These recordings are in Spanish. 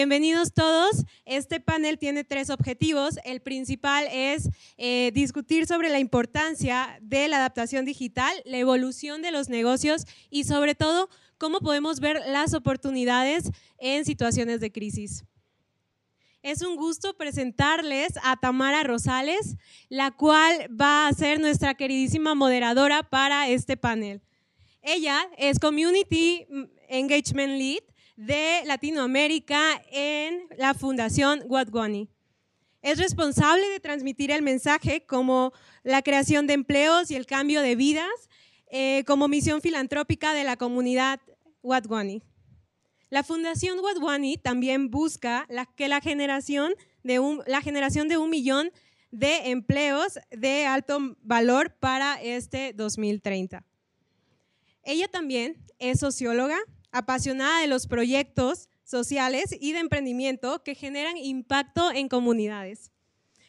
Bienvenidos todos. Este panel tiene tres objetivos. El principal es eh, discutir sobre la importancia de la adaptación digital, la evolución de los negocios y sobre todo cómo podemos ver las oportunidades en situaciones de crisis. Es un gusto presentarles a Tamara Rosales, la cual va a ser nuestra queridísima moderadora para este panel. Ella es Community Engagement Lead de Latinoamérica en la Fundación Wadwani. Es responsable de transmitir el mensaje como la creación de empleos y el cambio de vidas eh, como misión filantrópica de la comunidad Wadwani. La Fundación Wadwani también busca que la generación, de un, la generación de un millón de empleos de alto valor para este 2030. Ella también es socióloga, apasionada de los proyectos sociales y de emprendimiento que generan impacto en comunidades.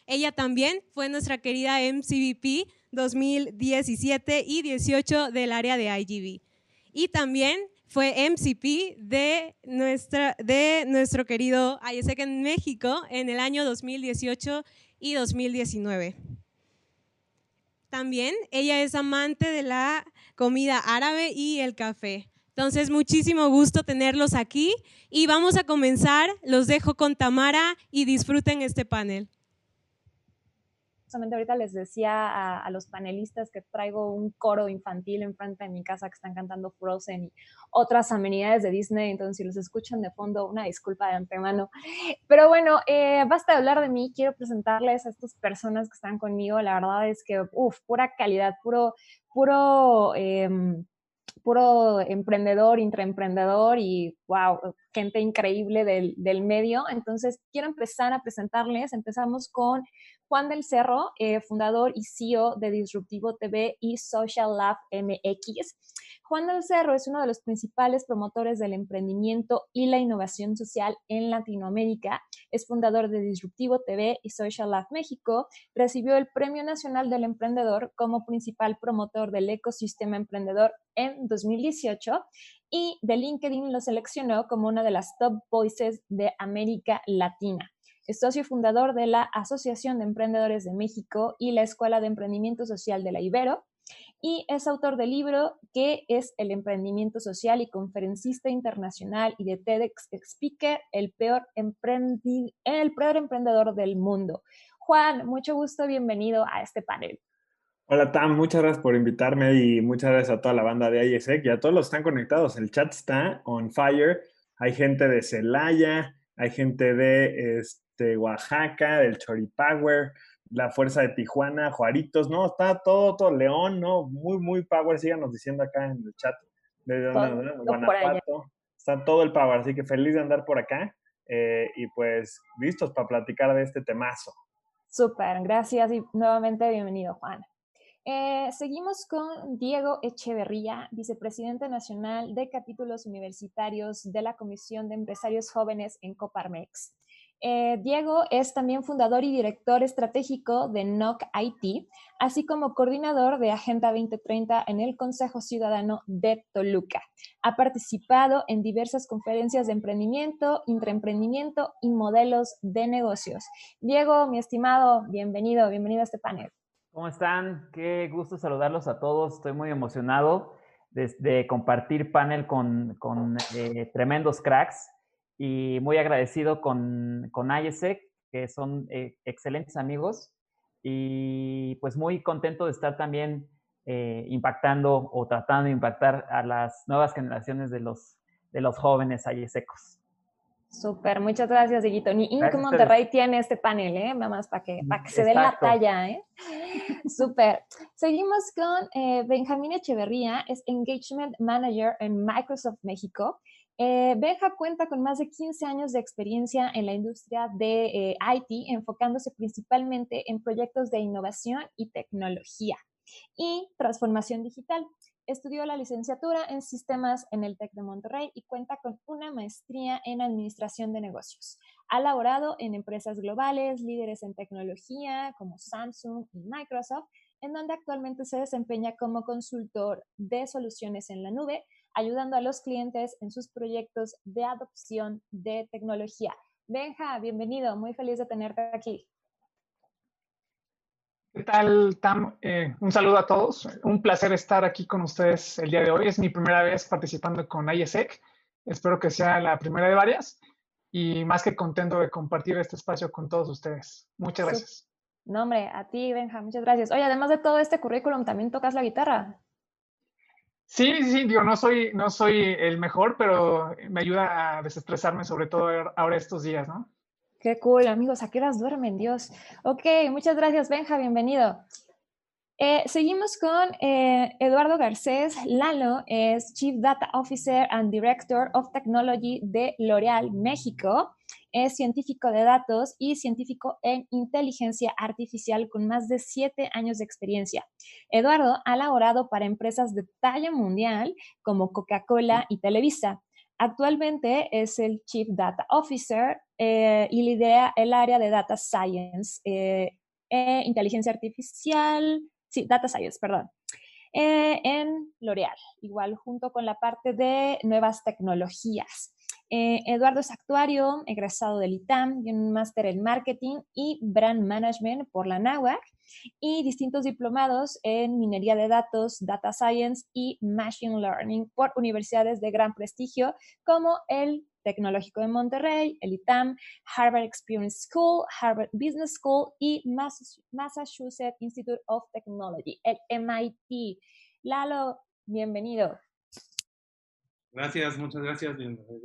Ella también fue nuestra querida MCVP 2017 y 18 del área de IGV. Y también fue MCP de, nuestra, de nuestro querido ISEC en México en el año 2018 y 2019. También ella es amante de la comida árabe y el café. Entonces, muchísimo gusto tenerlos aquí y vamos a comenzar. Los dejo con Tamara y disfruten este panel. Justamente ahorita les decía a, los panelistas que traigo un coro infantil enfrente de mi casa que están cantando Frozen y otras amenidades de Disney, entonces si los escuchan de fondo, una disculpa de antemano. Pero bueno, eh, basta de hablar de mí, quiero presentarles a estas personas que están conmigo. La verdad es que, uff, pura calidad, puro, puro... Em, puro emprendedor, intraemprendedor y wow, gente increíble del, del, medio. Entonces, quiero empezar a presentarles. Empezamos con Juan del Cerro, eh, fundador y CEO de Disruptivo TV y Social Lab MX. Juan del Cerro es uno de los principales promotores del emprendimiento y la innovación social en Latinoamérica. Es fundador de Disruptivo TV y Social Lab México. Recibió el Premio Nacional del Emprendedor como principal promotor del ecosistema emprendedor en 2018 y de LinkedIn lo seleccionó como una de las top voices de América Latina. Es socio fundador de la Asociación de Emprendedores de México y la Escuela de Emprendimiento Social de la Ibero y es autor del libro que es El emprendimiento social y conferencista internacional y de TEDx Speaker, el peor, el peor emprendedor del mundo. Juan, mucho gusto, bienvenido a este panel. Hola Tam, muchas gracias por invitarme y muchas gracias a toda la banda de ISEC y a todos los que están conectados. El chat está on fire. Hay gente de Celaya, hay gente de este, Oaxaca, del Choripower, la Fuerza de Tijuana, Juaritos, no, está todo, todo, León, ¿no? Muy, muy power, síganos diciendo acá en el chat de Guanajuato. Está todo el power, así que feliz de andar por acá eh, y pues listos para platicar de este temazo. Súper, gracias y nuevamente bienvenido, Juan. Eh, seguimos con Diego Echeverría, vicepresidente nacional de capítulos universitarios de la Comisión de Empresarios Jóvenes en Coparmex. Eh, Diego es también fundador y director estratégico de NOC IT, así como coordinador de Agenda 2030 en el Consejo Ciudadano de Toluca. Ha participado en diversas conferencias de emprendimiento, intraemprendimiento y modelos de negocios. Diego, mi estimado, bienvenido, bienvenido a este panel. ¿Cómo están? Qué gusto saludarlos a todos. Estoy muy emocionado de, compartir panel con, eh, tremendos cracks y muy agradecido con, con ISEC, que son eh, excelentes amigos, y pues muy contento de estar también eh, impactando o tratando de impactar a las nuevas generaciones de los, de los jóvenes ISECos. Súper, muchas gracias, Dieguito. Ni Inc. Monterrey tiene este panel, ¿eh? Nada para que, para que se den la talla, ¿eh? Súper. Seguimos con eh, Benjamín Echeverría, es Engagement Manager en Microsoft México. Eh, Benja cuenta con más de 15 años de experiencia en la industria de eh, IT, enfocándose principalmente en proyectos de innovación y tecnología y transformación digital. Estudió la licenciatura en sistemas en el TEC de Monterrey y cuenta con una maestría en administración de negocios. Ha laborado en empresas globales, líderes en tecnología como Samsung y Microsoft, en donde actualmente se desempeña como consultor de soluciones en la nube, ayudando a los clientes en sus proyectos de adopción de tecnología. Benja, bienvenido, muy feliz de tenerte aquí. ¿Qué tal, Tam? Eh, un saludo a todos. Un placer estar aquí con ustedes el día de hoy. Es mi primera vez participando con IESEC. Espero que sea la primera de varias y más que contento de compartir este espacio con todos ustedes. Muchas gracias. No, hombre, a ti, Benja, muchas gracias. Oye, además de todo este currículum, ¿también tocas la guitarra? Sí, sí, digo, no soy, no soy el mejor, pero me ayuda a desestresarme, sobre todo ahora estos días, ¿no? Qué cool, amigos. ¿A qué horas duermen? Dios. Ok, muchas gracias, Benja. Bienvenido. Eh, seguimos con eh, Eduardo Garcés. Lalo es Chief Data Officer and Director of Technology de L'Oreal México. Es científico de datos y científico en inteligencia artificial con más de siete años de experiencia. Eduardo ha laborado para empresas de talla mundial como Coca-Cola y Televisa. Actualmente es el Chief Data Officer eh, y lidera el área de Data Science, e inteligencia artificial, sí, Data Science, perdón, en L'Oreal, igual junto con la parte de nuevas tecnologías. Eduardo es actuario, egresado del ITAM, tiene un máster en marketing y brand management por la NAWAC y distintos diplomados en minería de datos, data science y machine learning por universidades de gran prestigio como el Tecnológico de Monterrey, el ITAM, Harvard Experience School, Harvard Business School y Massachusetts Institute of Technology, el MIT. Lalo, bienvenido. Gracias, muchas gracias.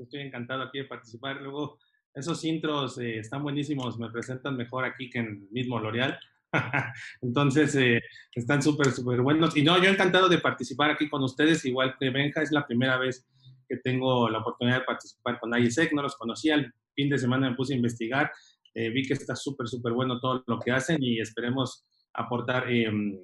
Estoy encantado aquí de participar. Luego, esos intros eh, están buenísimos, me presentan mejor aquí que en el mismo L'Oreal. Entonces, eh, están súper, súper buenos. Y no, yo encantado de participar aquí con ustedes, igual que Benja, es la primera vez que tengo la oportunidad de participar con ISEC, no los conocía, el fin de semana me puse a investigar, eh, vi que está súper, súper bueno todo lo que hacen y esperemos aportar em,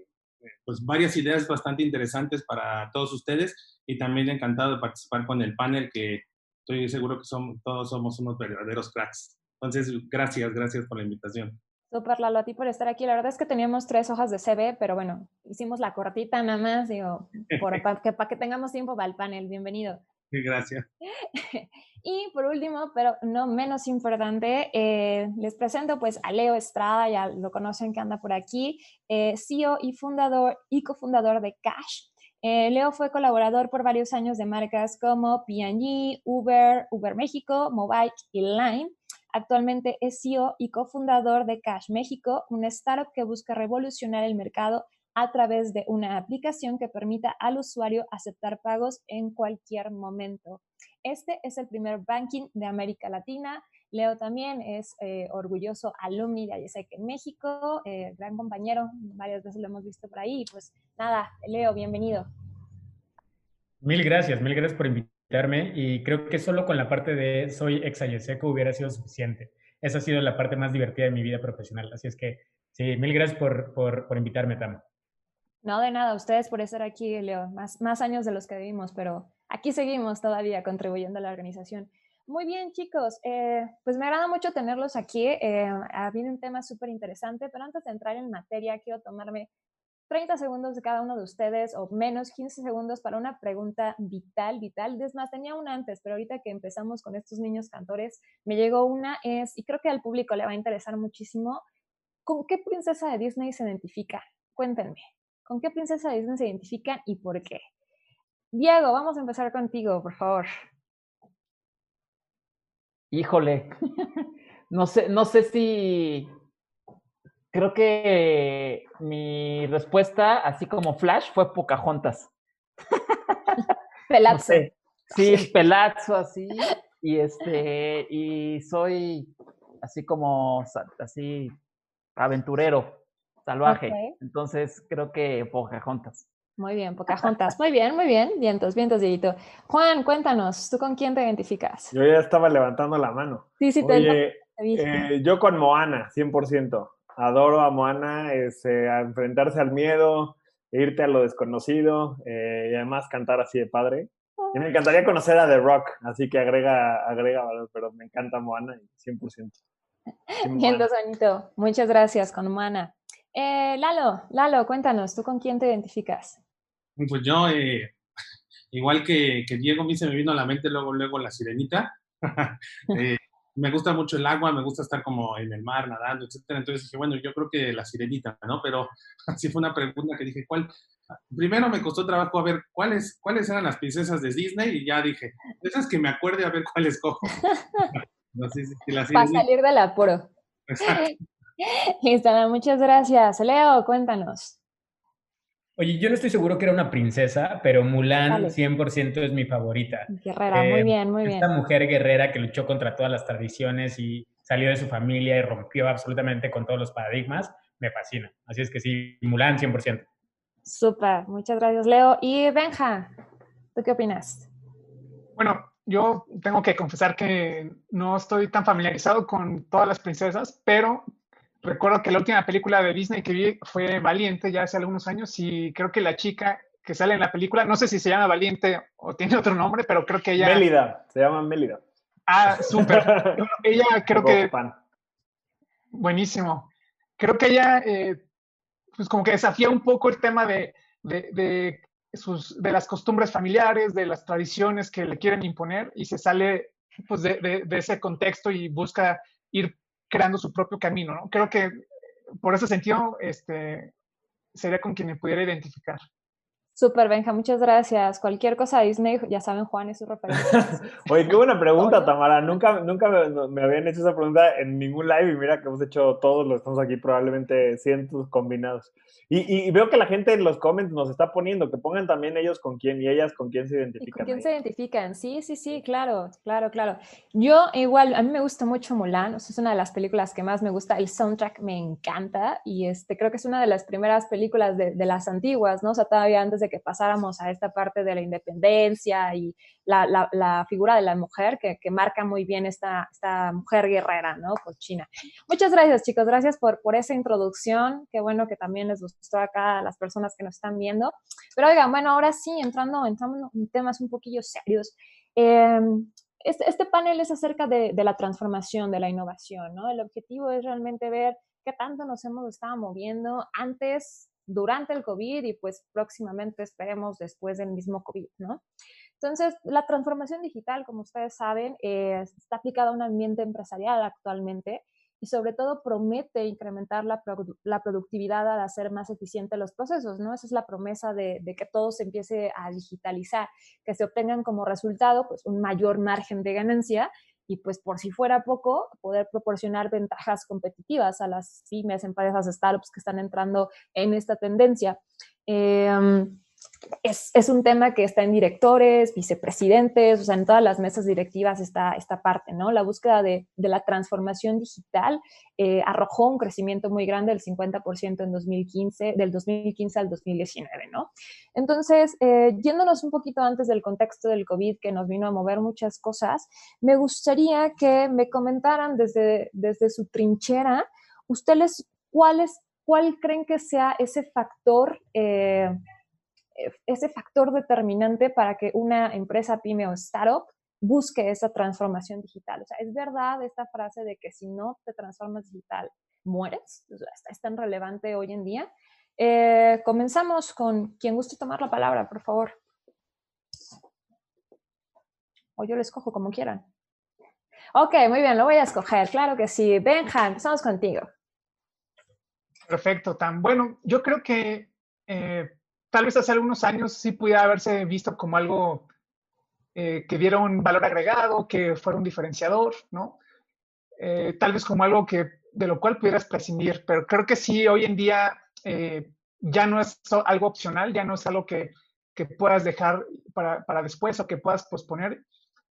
pues varias ideas bastante interesantes para todos ustedes y también encantado de participar con el panel que estoy seguro que son, todos somos unos verdaderos cracks. Entonces, gracias, gracias por la invitación. Súper, Lalo, a ti por estar aquí. La verdad es que teníamos tres hojas de CV, pero bueno, hicimos la cortita nada más, digo, para que, para que tengamos tiempo para el panel. Bienvenido. Gracias. Y por último, pero no menos importante, eh, les presento pues a Leo Estrada, ya lo conocen que anda por aquí, eh, CEO y fundador y cofundador de Cash. Eh, Leo fue colaborador por varios años de marcas como P&G, Uber, Uber México, Mobile y Line. Actualmente es CEO y cofundador de Cash México, una startup que busca revolucionar el mercado a través de una aplicación que permita al usuario aceptar pagos en cualquier momento. Este es el primer banking de América Latina. Leo también es eh, orgulloso alumni de IESEC en México, eh, gran compañero, varias veces lo hemos visto por ahí. Pues nada, Leo, bienvenido. Mil gracias, mil gracias por invitarme y creo que solo con la parte de soy ex IESEC hubiera sido suficiente. Esa ha sido la parte más divertida de mi vida profesional. Así es que sí, mil gracias por, por, por invitarme, Tam. No, de nada, ustedes por estar aquí, Leo, más, más años de los que vivimos, pero aquí seguimos todavía contribuyendo a la organización. Muy bien, chicos, eh, pues me agrada mucho tenerlos aquí. Eh, viene un tema súper interesante, pero antes de entrar en materia, quiero tomarme 30 segundos de cada uno de ustedes o menos 15 segundos para una pregunta vital, vital. Es más, tenía una antes, pero ahorita que empezamos con estos niños cantores, me llegó una, es, y creo que al público le va a interesar muchísimo, ¿con qué princesa de Disney se identifica? Cuéntenme. ¿Con qué princesa Disney se identifican y por qué? Diego, vamos a empezar contigo, por favor. Híjole, no sé, no sé si creo que mi respuesta, así como Flash, fue Pocahontas. Pelazo. Sí, pelazo así. Y este, y soy así como así aventurero salvaje. Entonces creo que Pocahontas. Muy bien, Pocahontas. Muy bien, muy bien. Vientos, vientos, Dieguito. Juan, cuéntanos, ¿tú con quién te identificas? Yo ya estaba levantando la mano. Sí, sí, te, Oye, eh, yo con Moana, 100%. Adoro a Moana, es, eh, a enfrentarse al miedo, irte a lo desconocido eh, y además cantar así de padre. Y me encantaría conocer a The Rock, así que agrega, agrega valor, pero me encanta Moana, 100%. Bien, bonito. Muchas gracias con Moana. Eh, Lalo, Lalo, cuéntanos, ¿tú con quién te identificas? Pues yo, eh, igual que, que Diego, a mí se me vino a la mente luego, luego la sirenita. Eh, me gusta mucho el agua, me gusta estar como en el mar nadando, etcétera. Entonces dije, bueno, yo creo que la sirenita, ¿no? Pero así fue una pregunta que dije, ¿cuál? Primero me costó trabajo a ver cuáles, cuáles eran las princesas de Disney y ya dije, esas que me acuerde a ver cuáles cojo. no la Para salir del apuro. Exacto. Listo, muchas gracias. Leo, cuéntanos. Oye, yo no estoy seguro que era una princesa, pero Mulan 100% es mi favorita. Guerrera, muy eh, bien, muy bien. Esta mujer guerrera que luchó contra todas las tradiciones y salió de su familia y rompió absolutamente con todos los paradigmas, me fascina. Así es que sí, Mulan 100%. Súper, muchas gracias, Leo. Y Benja, ¿tú qué opinas? Bueno, yo tengo que confesar que no estoy tan familiarizado con todas las princesas, pero recuerdo que la última película de Disney que vi fue Valiente, ya hace algunos años, y creo que la chica que sale en la película, no sé si se llama Valiente o tiene otro nombre, pero creo que ella... Mélida, se llama Mélida. Ah, súper. ella creo que... Buenísimo. Creo que ella, eh, pues como que desafía un poco el tema de, de, sus, de las costumbres familiares, de las tradiciones que le quieren imponer y se sale pues de, de ese contexto y busca ir creando su propio camino, ¿no? Creo que por ese sentido, este, sería con quien me pudiera identificar. Súper, Benja, muchas gracias. Cualquier cosa Disney, ya saben, Juan es su referencia. Oye, qué buena pregunta, Tamara. Nunca, nunca me, habían hecho esa pregunta en ningún live y mira que hemos hecho todos, los estamos aquí probablemente cientos combinados. Y, veo que la gente en los comments nos está poniendo, que pongan también ellos con quién y ellas con quién se identifican. ¿Con quién se identifican? Sí, sí, sí, claro, claro, claro. Yo igual, a mí me gusta mucho Mulan, es una de las películas que más me gusta, el soundtrack me encanta y este, creo que es una de las primeras películas de, de las antiguas, ¿no? O sea, todavía antes de que pasáramos a esta parte de la independencia y la, la, figura de la mujer que, que, marca muy bien esta, esta mujer guerrera, ¿no? Por China. Muchas gracias, chicos. Gracias por, por esa introducción. Qué bueno que también les gustó acá a las personas que nos están viendo. Pero oigan, bueno, ahora sí, entrando, entrando en temas un poquillo serios. Este, este, panel es acerca de, de, la transformación, de la innovación, ¿no? El objetivo es realmente ver qué tanto nos hemos estado moviendo antes durante el COVID y pues próximamente esperemos después del mismo COVID, ¿no? Entonces, la transformación digital, como ustedes saben, está aplicada a un ambiente empresarial actualmente y sobre todo promete incrementar la, productividad al hacer más eficientes los procesos, ¿no? Esa es la promesa de, de, que todo se empiece a digitalizar, que se obtengan como resultado pues un mayor margen de ganancia y pues por si fuera poco, poder proporcionar ventajas competitivas a las pymes, empresas, startups que están entrando en esta tendencia. Eh, es, es, un tema que está en directores, vicepresidentes, o sea, en todas las mesas directivas está esta parte, ¿no? La búsqueda de, de la transformación digital eh, arrojó un crecimiento muy grande del 50% en 2015, del 2015 al 2019, ¿no? Entonces, eh, yéndonos un poquito antes del contexto del COVID que nos vino a mover muchas cosas, me gustaría que me comentaran desde, desde su trinchera, ustedes, ¿cuál, cuál creen que sea ese factor? Eh, ese factor determinante para que una empresa pyme o startup busque esa transformación digital. O sea, es verdad esta frase de que si no te transformas digital, mueres. es tan relevante hoy en día. Eh, comenzamos con quien guste tomar la palabra, por favor. O yo lo escojo como quieran. Ok, muy bien, lo voy a escoger, claro que sí. Benja, empezamos contigo. Perfecto, tan bueno. Yo creo que eh, tal vez hace algunos años sí pudiera haberse visto como algo eh, que diera un valor agregado, que fuera un diferenciador, ¿no? Eh, tal vez como algo que, de lo cual pudieras prescindir, pero creo que sí, hoy en día eh, ya no es algo opcional, ya no es algo que, que puedas dejar para, para, después o que puedas posponer.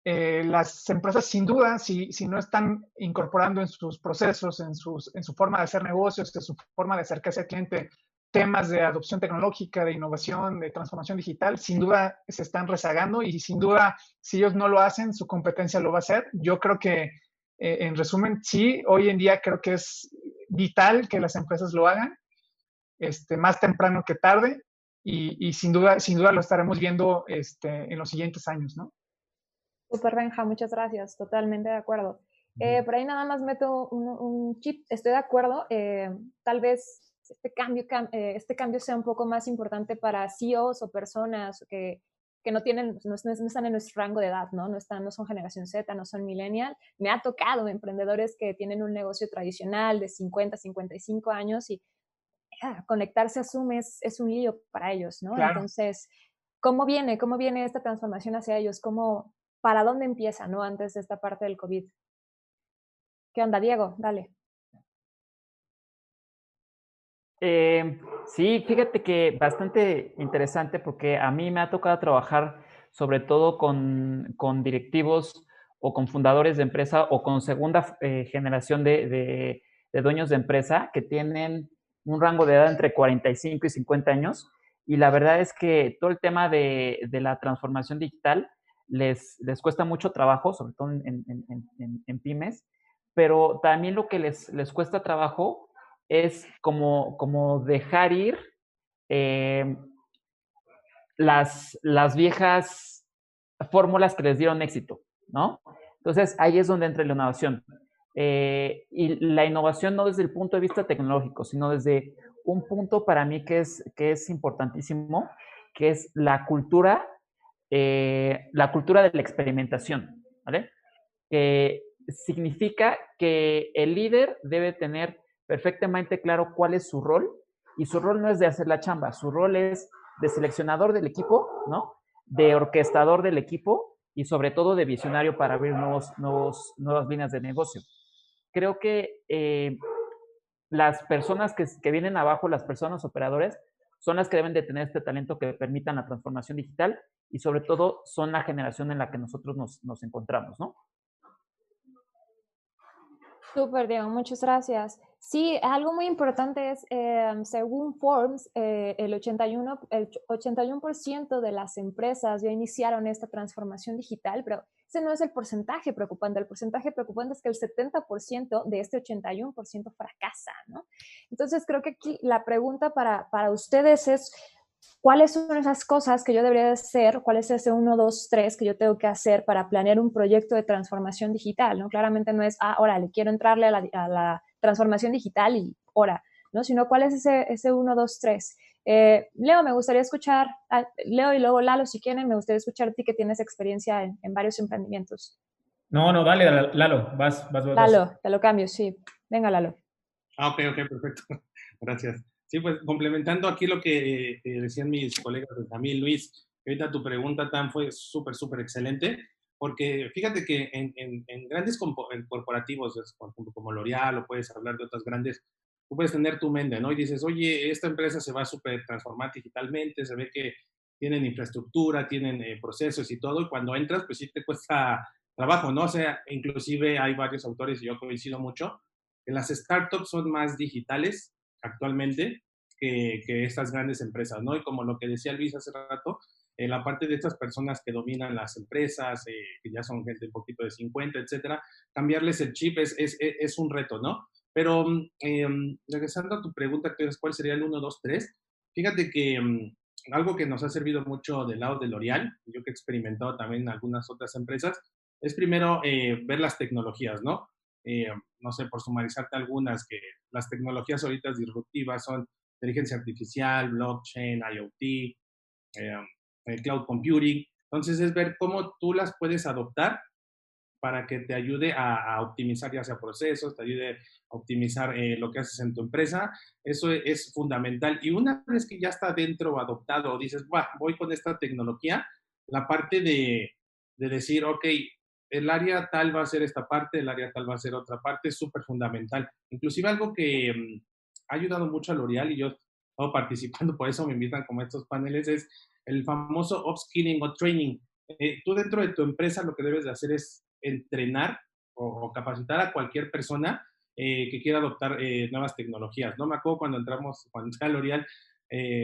las empresas, sin duda, si, si, no están incorporando en sus procesos, en, sus, en su forma de hacer negocios, en su forma de acercarse al cliente, temas de adopción tecnológica, de innovación, de transformación digital, sin duda se están rezagando y sin duda, si ellos no lo hacen, su competencia lo va a hacer. Yo creo que, eh, en resumen, sí, hoy en día creo que es vital que las empresas lo hagan, este, más temprano que tarde, y, sin, duda, sin duda lo estaremos viendo este, en los siguientes años, ¿no? Super Benja, muchas gracias, totalmente de acuerdo. Eh, por ahí nada más meto un, chip, estoy de acuerdo, eh, tal vez este cambio, eh, este cambio sea un poco más importante para CEOs o personas que, que no tienen, no, están en nuestro rango de edad, ¿no? No, están, no son generación Z, no son millennial. Me ha tocado emprendedores que tienen un negocio tradicional de 50, 55 años y ah, conectarse a Zoom es, es, un lío para ellos, ¿no? Entonces, ¿cómo viene? ¿Cómo viene esta transformación hacia ellos? ¿Cómo, ¿Para dónde empieza, no? Antes de esta parte del COVID. ¿Qué onda, Diego? Dale. Eh, sí, fíjate que bastante interesante porque a mí me ha tocado trabajar sobre todo con, con directivos o con fundadores de empresa o con segunda eh, generación de, de, dueños de empresa que tienen un rango de edad entre 45 y 50 años. Y la verdad es que todo el tema de, de la transformación digital les, les, cuesta mucho trabajo, sobre todo en, en, en, pymes, pero también lo que les, les cuesta trabajo es como, como dejar ir eh, las, las viejas fórmulas que les dieron éxito, ¿no? Entonces, ahí es donde entra la innovación. Eh, y la innovación no desde el punto de vista tecnológico, sino desde un punto para mí que es, que es importantísimo, que es la cultura, eh, la cultura de la experimentación, ¿vale? Que significa que el líder debe tener perfectamente claro cuál es su rol y su rol no es de hacer la chamba, su rol es de seleccionador del equipo, ¿no? De orquestador del equipo y sobre todo de visionario para abrir nuevos, nuevos, nuevas líneas de negocio. Creo que eh, las personas que, que, vienen abajo, las personas operadores, son las que deben de tener este talento que permitan la transformación digital y sobre todo son la generación en la que nosotros nos, nos encontramos, ¿no? Súper, Diego, muchas gracias. Sí, algo muy importante es, em, según Forbes, eh, el 81%, el 81 de las empresas ya iniciaron esta transformación digital, pero ese no es el porcentaje preocupante. El porcentaje preocupante es que el 70% de este 81% fracasa, ¿no? Entonces, creo que aquí la pregunta para, para ustedes es, ¿Cuáles son esas cosas que yo debería hacer? ¿Cuál es ese 1, 2, 3 que yo tengo que hacer para planear un proyecto de transformación digital? ¿no? Claramente no es, ah, ahora le quiero entrarle a la, transformación digital y ahora, ¿no? Sino cuál es ese, ese 1, 2, 3. Leo, me gustaría escuchar, Leo y luego Lalo, si quieren, me gustaría escuchar a ti que tienes experiencia en, varios emprendimientos. No, no, dale, Lalo, vas, vas, vas. Lalo, te lo cambio, sí. Venga, Lalo. Ah, ok, ok, perfecto. Gracias. Sí, pues complementando aquí lo que eh, decían mis colegas también, Luis, ahorita tu pregunta tan fue súper, súper excelente, porque fíjate que en, grandes corporativos, como L'Oreal o puedes hablar de otras grandes, tú puedes tener tu mente, ¿no? Y dices, oye, esta empresa se va a súper transformar digitalmente, se ve que tienen infraestructura, tienen eh, procesos y todo, y cuando entras, pues sí te cuesta trabajo, ¿no? O sea, inclusive hay varios autores, y yo coincido mucho, que las startups son más digitales actualmente que, que, estas grandes empresas, ¿no? Y como lo que decía Luis hace rato, en la parte de estas personas que dominan las empresas, eh, que ya son gente un poquito de 50, etcétera, cambiarles el chip es, es, un reto, ¿no? Pero eh, regresando a tu pregunta, ¿cuál sería el 1, 2, 3? Fíjate que um, algo que nos ha servido mucho del lado de L'Oreal, yo que he experimentado también en algunas otras empresas, es primero eh, ver las tecnologías, ¿no? Eh, no sé, por sumarizarte algunas, que las tecnologías ahorita disruptivas son inteligencia artificial, blockchain, IoT, eh, cloud computing. Entonces es ver cómo tú las puedes adoptar para que te ayude a, optimizar ya sea procesos, te ayude a optimizar eh, lo que haces en tu empresa. Eso es, fundamental. Y una vez que ya está dentro adoptado, dices, voy con esta tecnología, la parte de, de decir, ok, el área tal va a ser esta parte, el área tal va a ser otra parte, es súper fundamental. Inclusive algo que mm, ha ayudado mucho a L'Oreal y yo estoy participando, por eso me invitan como estos paneles, es el famoso upskilling o training. Eh, tú dentro de tu empresa lo que debes de hacer es entrenar o, capacitar a cualquier persona eh, que quiera adoptar eh, nuevas tecnologías. No me acuerdo cuando entramos, cuando entré a L'Oreal,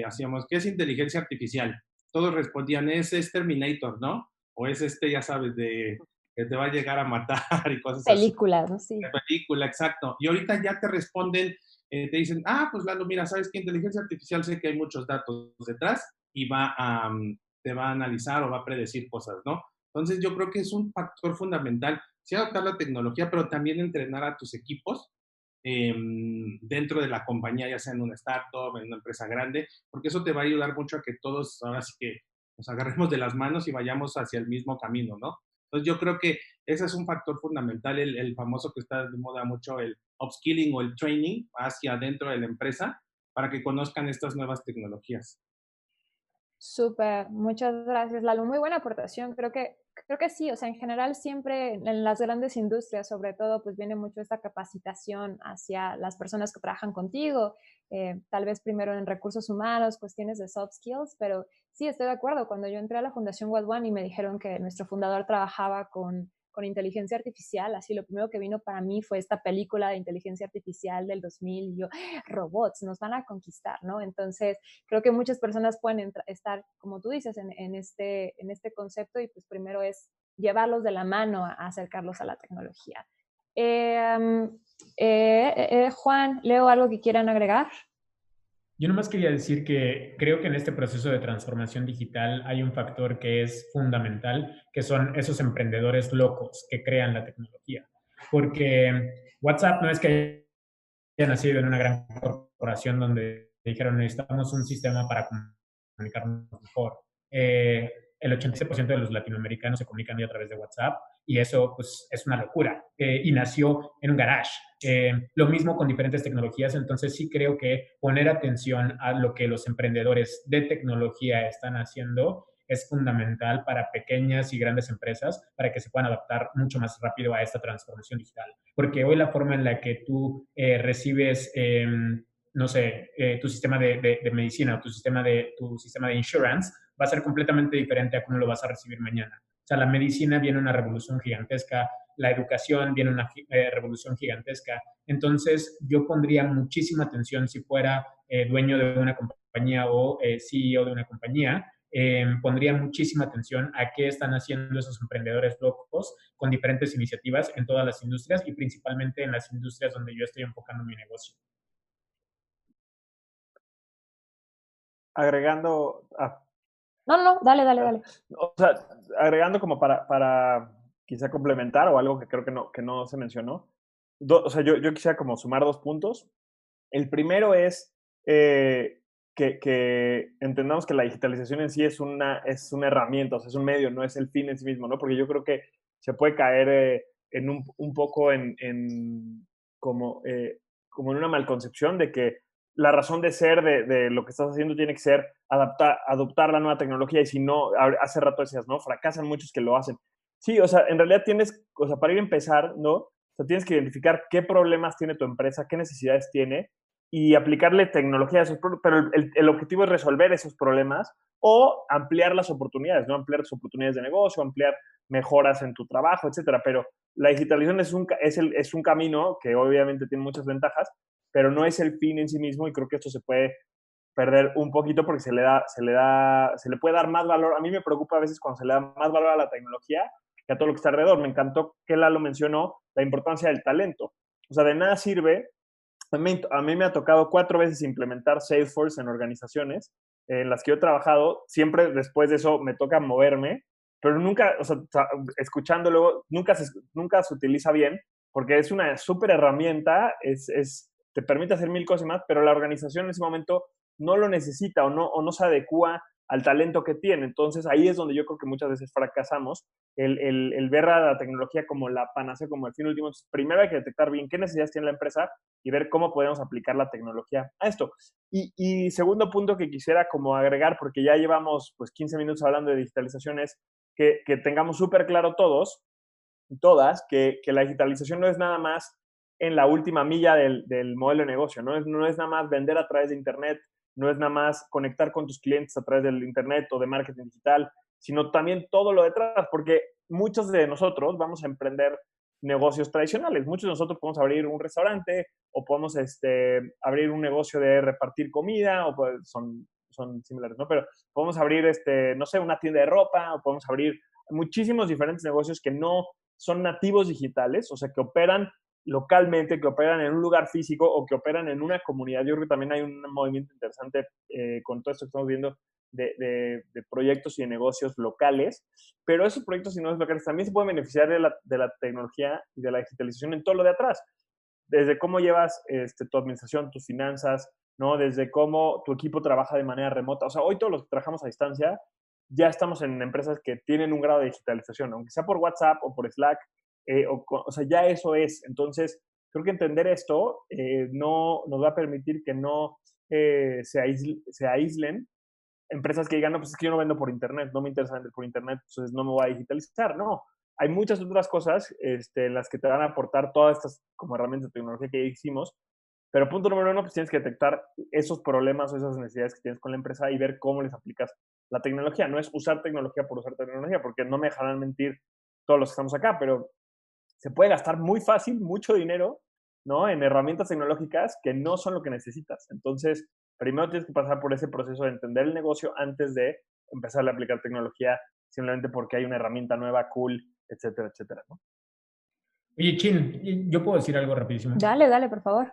hacíamos, ¿qué es inteligencia artificial? Todos respondían, es, es Terminator, ¿no? O es este, ya sabes, de que te va a llegar a matar y cosas Películas, ¿no? Sí. película, exacto. Y ahorita ya te responden, eh, te dicen, ah, pues Lalo, mira, ¿sabes qué? Inteligencia artificial sé que hay muchos datos detrás y va a, mm, te va a analizar o va a predecir cosas, ¿no? Entonces yo creo que es un factor fundamental, sí adoptar la tecnología, pero también entrenar a tus equipos em, dentro de la compañía, ya sea en una startup, en una empresa grande, porque eso te va a ayudar mucho a que todos ahora sí que nos agarremos de las manos y vayamos hacia el mismo camino, ¿no? Entonces yo creo que ese es un factor fundamental, el, el famoso que está de moda mucho, el upskilling o el training hacia adentro de la empresa para que conozcan estas nuevas tecnologías. Súper, muchas gracias, Lalo. Muy buena aportación. Creo que, creo que sí, o sea, en general siempre en las grandes industrias, sobre todo, pues viene mucho esta capacitación hacia las personas que trabajan contigo, eh, tal vez primero en recursos humanos, cuestiones de soft skills, pero sí, estoy de acuerdo. Cuando yo entré a la Fundación One y me dijeron que nuestro fundador trabajaba con con inteligencia artificial, así lo primero que vino para mí fue esta película de inteligencia artificial del 2000 y yo, robots, nos van a conquistar, ¿no? Entonces, creo que muchas personas pueden estar, como tú dices, en, este, en este concepto y pues primero es llevarlos de la mano a, acercarlos a la tecnología. Em, eh, eh, Juan, Leo, ¿algo que quieran agregar? Yo nomás quería decir que creo que en este proceso de transformación digital hay un factor que es fundamental, que son esos emprendedores locos que crean la tecnología. Porque WhatsApp no es que haya nacido en una gran corporación donde dijeron necesitamos un sistema para comunicarnos mejor. Eh, el 86% de los latinoamericanos se comunican a través de WhatsApp y eso pues es una locura eh, y nació en un garage. Eh, lo mismo con diferentes tecnologías, entonces sí creo que poner atención a lo que los emprendedores de tecnología están haciendo es fundamental para pequeñas y grandes empresas para que se puedan adaptar mucho más rápido a esta transformación digital. Porque hoy la forma en la que tú eh, recibes em, no sé, tu sistema de, de, medicina o tu sistema de, tu sistema de insurance va a ser completamente diferente a cómo lo vas a recibir mañana. O sea, la medicina viene una revolución gigantesca, la educación viene una eh, revolución gigantesca. Entonces, yo pondría muchísima atención si fuera eh, dueño de una compañía o eh, CEO de una compañía, em, pondría muchísima atención a qué están haciendo esos emprendedores locos con diferentes iniciativas en todas las industrias y principalmente en las industrias donde yo estoy enfocando mi negocio. Agregando, a no, no, dale, dale, dale. O sea, agregando como para, para quizá complementar o algo que creo que no, que no se mencionó. o sea, yo, yo quisiera como sumar dos puntos. El primero es eh, que, que, entendamos que la digitalización en sí es una, es una herramienta, o sea, es un medio, no es el fin en sí mismo, ¿no? Porque yo creo que se puede caer eh, en un, un, poco en, en como, eh, como en una malconcepción de que la razón de ser de, lo que estás haciendo tiene que ser adaptar, adoptar la nueva tecnología y si no, hace rato decías, ¿no? Fracasan muchos que lo hacen. Sí, o sea, en realidad tienes, o sea, para ir a empezar, ¿no? O sea, tienes que identificar qué problemas tiene tu empresa, qué necesidades tiene y aplicarle tecnología a esos problemas, pero el, objetivo es resolver esos problemas o ampliar las oportunidades, ¿no? Ampliar las oportunidades de negocio, ampliar mejoras en tu trabajo, etcétera. Pero la digitalización es un, es, es un camino que obviamente tiene muchas ventajas, pero no es el fin en sí mismo y creo que esto se puede perder un poquito porque se le da, se le da, se le puede dar más valor. A mí me preocupa a veces cuando se le da más valor a la tecnología que a todo lo que está alrededor. Me encantó que Lalo mencionó la importancia del talento. O sea, de nada sirve. A mí, a mí me ha tocado cuatro veces implementar Salesforce en organizaciones en las que yo he trabajado. Siempre después de eso me toca moverme, pero nunca, o sea, escuchándolo, nunca se, nunca se utiliza bien porque es una súper herramienta, es, es te permite hacer mil cosas más, pero la organización en ese momento no lo necesita o no, o no se adecua al talento que tiene. Entonces ahí es donde yo creo que muchas veces fracasamos, el, el, ver a la tecnología como la panacea, como el fin último. primero hay que detectar bien qué necesidades tiene la empresa y ver cómo podemos aplicar la tecnología a esto. Y, y segundo punto que quisiera como agregar, porque ya llevamos pues 15 minutos hablando de digitalización, es que, que tengamos súper claro todos, todas, que, que la digitalización no es nada más en la última milla del, modelo de negocio. ¿no? Es, no es nada más vender a través de Internet, no es nada más conectar con tus clientes a través del Internet o de marketing digital, sino también todo lo detrás, porque muchos de nosotros vamos a emprender negocios tradicionales. Muchos de nosotros podemos abrir un restaurante o podemos este, abrir un negocio de repartir comida, o pues, son, son similares, ¿no? Pero podemos abrir, este, no sé, una tienda de ropa o podemos abrir muchísimos diferentes negocios que no son nativos digitales, o sea, que operan localmente, que operan en un lugar físico o que operan en una comunidad. Yo creo que también hay un movimiento interesante eh, con todo esto que estamos viendo de, proyectos y de negocios locales, pero esos proyectos y negocios locales también se pueden beneficiar de la, de la tecnología y de la digitalización en todo lo de atrás. Desde cómo llevas este, tu administración, tus finanzas, ¿no? Desde cómo tu equipo trabaja de manera remota. O sea, hoy todos los que trabajamos a distancia, ya estamos en empresas que tienen un grado de digitalización, aunque sea por WhatsApp o por Slack, eh, o, o, sea, ya eso es. Entonces, creo que entender esto eh, no nos va a permitir que no eh, se, se, aíslen empresas que digan, no, pues es que yo no vendo por Internet, no me interesa vender por Internet, entonces no me voy a digitalizar. No, hay muchas otras cosas este, en las que te van a aportar todas estas como herramientas de tecnología que hicimos, pero punto número uno, pues tienes que detectar esos problemas o esas necesidades que tienes con la empresa y ver cómo les aplicas la tecnología. No es usar tecnología por usar tecnología, porque no me dejarán mentir todos los que estamos acá, pero se puede gastar muy fácil, mucho dinero, ¿no? En herramientas tecnológicas que no son lo que necesitas. Entonces, primero tienes que pasar por ese proceso de entender el negocio antes de empezar a aplicar tecnología simplemente porque hay una herramienta nueva, cool, etcétera, etcétera, ¿no? Oye, Chin, yo puedo decir algo rapidísimo. Dale, dale, por favor.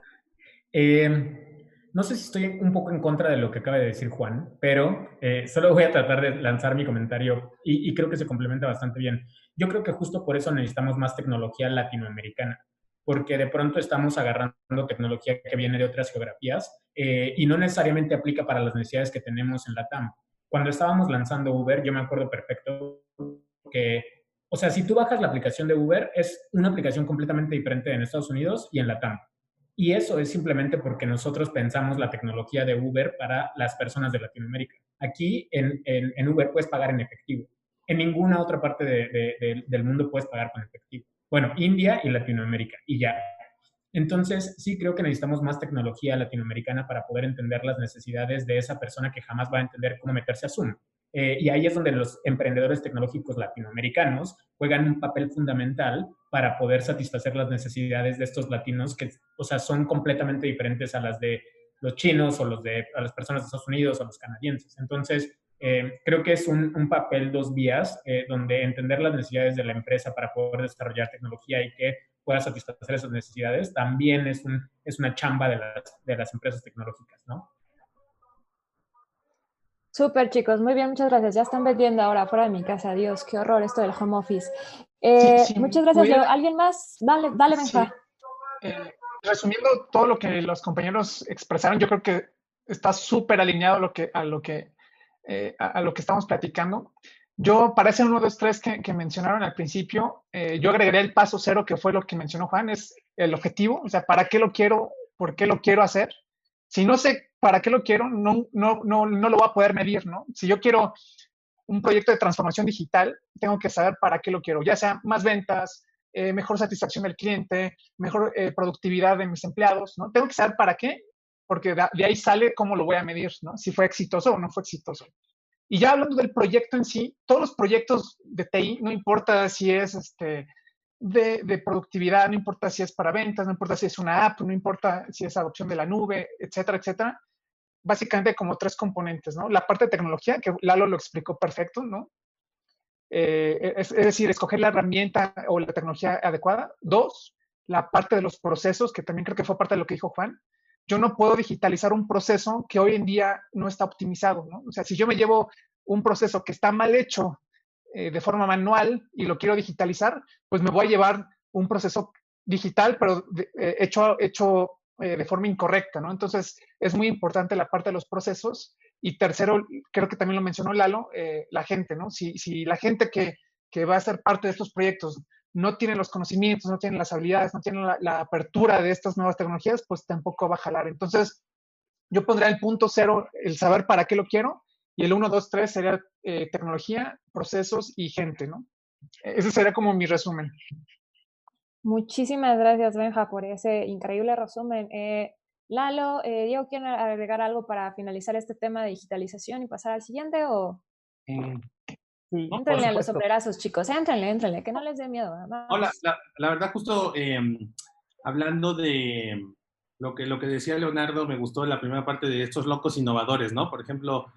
Eh, no sé si estoy un poco en contra de lo que acaba de decir Juan, pero eh, solo voy a tratar de lanzar mi comentario y, creo que se complementa bastante bien. Yo creo que justo por eso necesitamos más tecnología latinoamericana, porque de pronto estamos agarrando tecnología que viene de otras geografías eh, y no necesariamente aplica para las necesidades que tenemos en la TAM. Cuando estábamos lanzando Uber, yo me acuerdo perfecto que, o sea, si tú bajas la aplicación de Uber, es una aplicación completamente diferente en Estados Unidos y en la TAM. Y eso es simplemente porque nosotros pensamos la tecnología de Uber para las personas de Latinoamérica. Aquí en, en, Uber puedes pagar en efectivo. En ninguna otra parte de, de, del mundo puedes pagar con efectivo. Bueno, India y Latinoamérica, y ya. Entonces, sí creo que necesitamos más tecnología latinoamericana para poder entender las necesidades de esa persona que jamás va a entender cómo meterse a Zoom. Eh, y ahí es donde los emprendedores tecnológicos latinoamericanos juegan un papel fundamental para poder satisfacer las necesidades de estos latinos que, o sea, son completamente diferentes a las de los chinos o los de a las personas de Estados Unidos o los canadienses. Entonces, eh, creo que es un, papel dos vías, eh, donde entender las necesidades de la empresa para poder desarrollar tecnología y que pueda satisfacer esas necesidades, también es, un, es una chamba de las, de las empresas tecnológicas, ¿no? Súper, chicos, muy bien, muchas gracias. Ya están vendiendo ahora fuera de mi casa. Dios, qué horror esto del home office. Eh, sí, sí, muchas gracias, Leo. ¿Alguien más? Dale, dale, Benja. Sí. Eh, resumiendo todo lo que los compañeros expresaron, yo creo que está súper alineado a lo que, a, lo que, eh, a lo que estamos platicando. Yo, para ese 1, 2, 3 que, que mencionaron al principio, eh, yo agregaría el paso cero, que fue lo que mencionó Juan, es el objetivo, o sea, ¿para qué lo quiero? ¿Por qué lo quiero hacer? Si no sé para qué lo quiero, no, no, no, no lo voy a poder medir, ¿no? Si yo quiero un proyecto de transformación digital, tengo que saber para qué lo quiero, ya sea más ventas, eh, mejor satisfacción del cliente, mejor eh, productividad de mis empleados, ¿no? Tengo que saber para qué, porque de, ahí sale cómo lo voy a medir, ¿no? Si fue exitoso o no fue exitoso. Y ya hablando del proyecto en sí, todos los proyectos de TI, no importa si es este, de, de, productividad, no importa si es para ventas, no importa si es una app, no importa si es adopción de la nube, etcétera, etcétera. Básicamente como tres componentes, ¿no? La parte de tecnología, que Lalo lo explicó perfecto, ¿no? Eh, es, es, decir, escoger la herramienta o la tecnología adecuada. Dos, la parte de los procesos, que también creo que fue parte de lo que dijo Juan. Yo no puedo digitalizar un proceso que hoy en día no está optimizado, ¿no? O sea, si yo me llevo un proceso que está mal hecho eh, de forma manual y lo quiero digitalizar, pues me voy a llevar un proceso digital, pero eh, hecho, hecho eh, de forma incorrecta, ¿no? Entonces, es muy importante la parte de los procesos. Y tercero, creo que también lo mencionó Lalo, eh, la gente, ¿no? Si, si la gente que, que, va a ser parte de estos proyectos no tiene los conocimientos, no tiene las habilidades, no tiene la, apertura de estas nuevas tecnologías, pues tampoco va a jalar. Entonces, yo pondría el punto cero, el saber para qué lo quiero, y el 1, 2, 3 sería eh, tecnología, procesos y gente, ¿no? Ese sería como mi resumen. Muchísimas gracias, Benja, por ese increíble resumen. Eh, Lalo, eh, Diego, ¿quieren agregar algo para finalizar este tema de digitalización y pasar al siguiente? O... Sí, entrenle a los operazos, chicos, entrenle, entrenle, que no les dé miedo. Hola, la, la, verdad, justo eh, hablando de lo que, lo que decía Leonardo, me gustó la primera parte de estos locos innovadores, ¿no? Por ejemplo,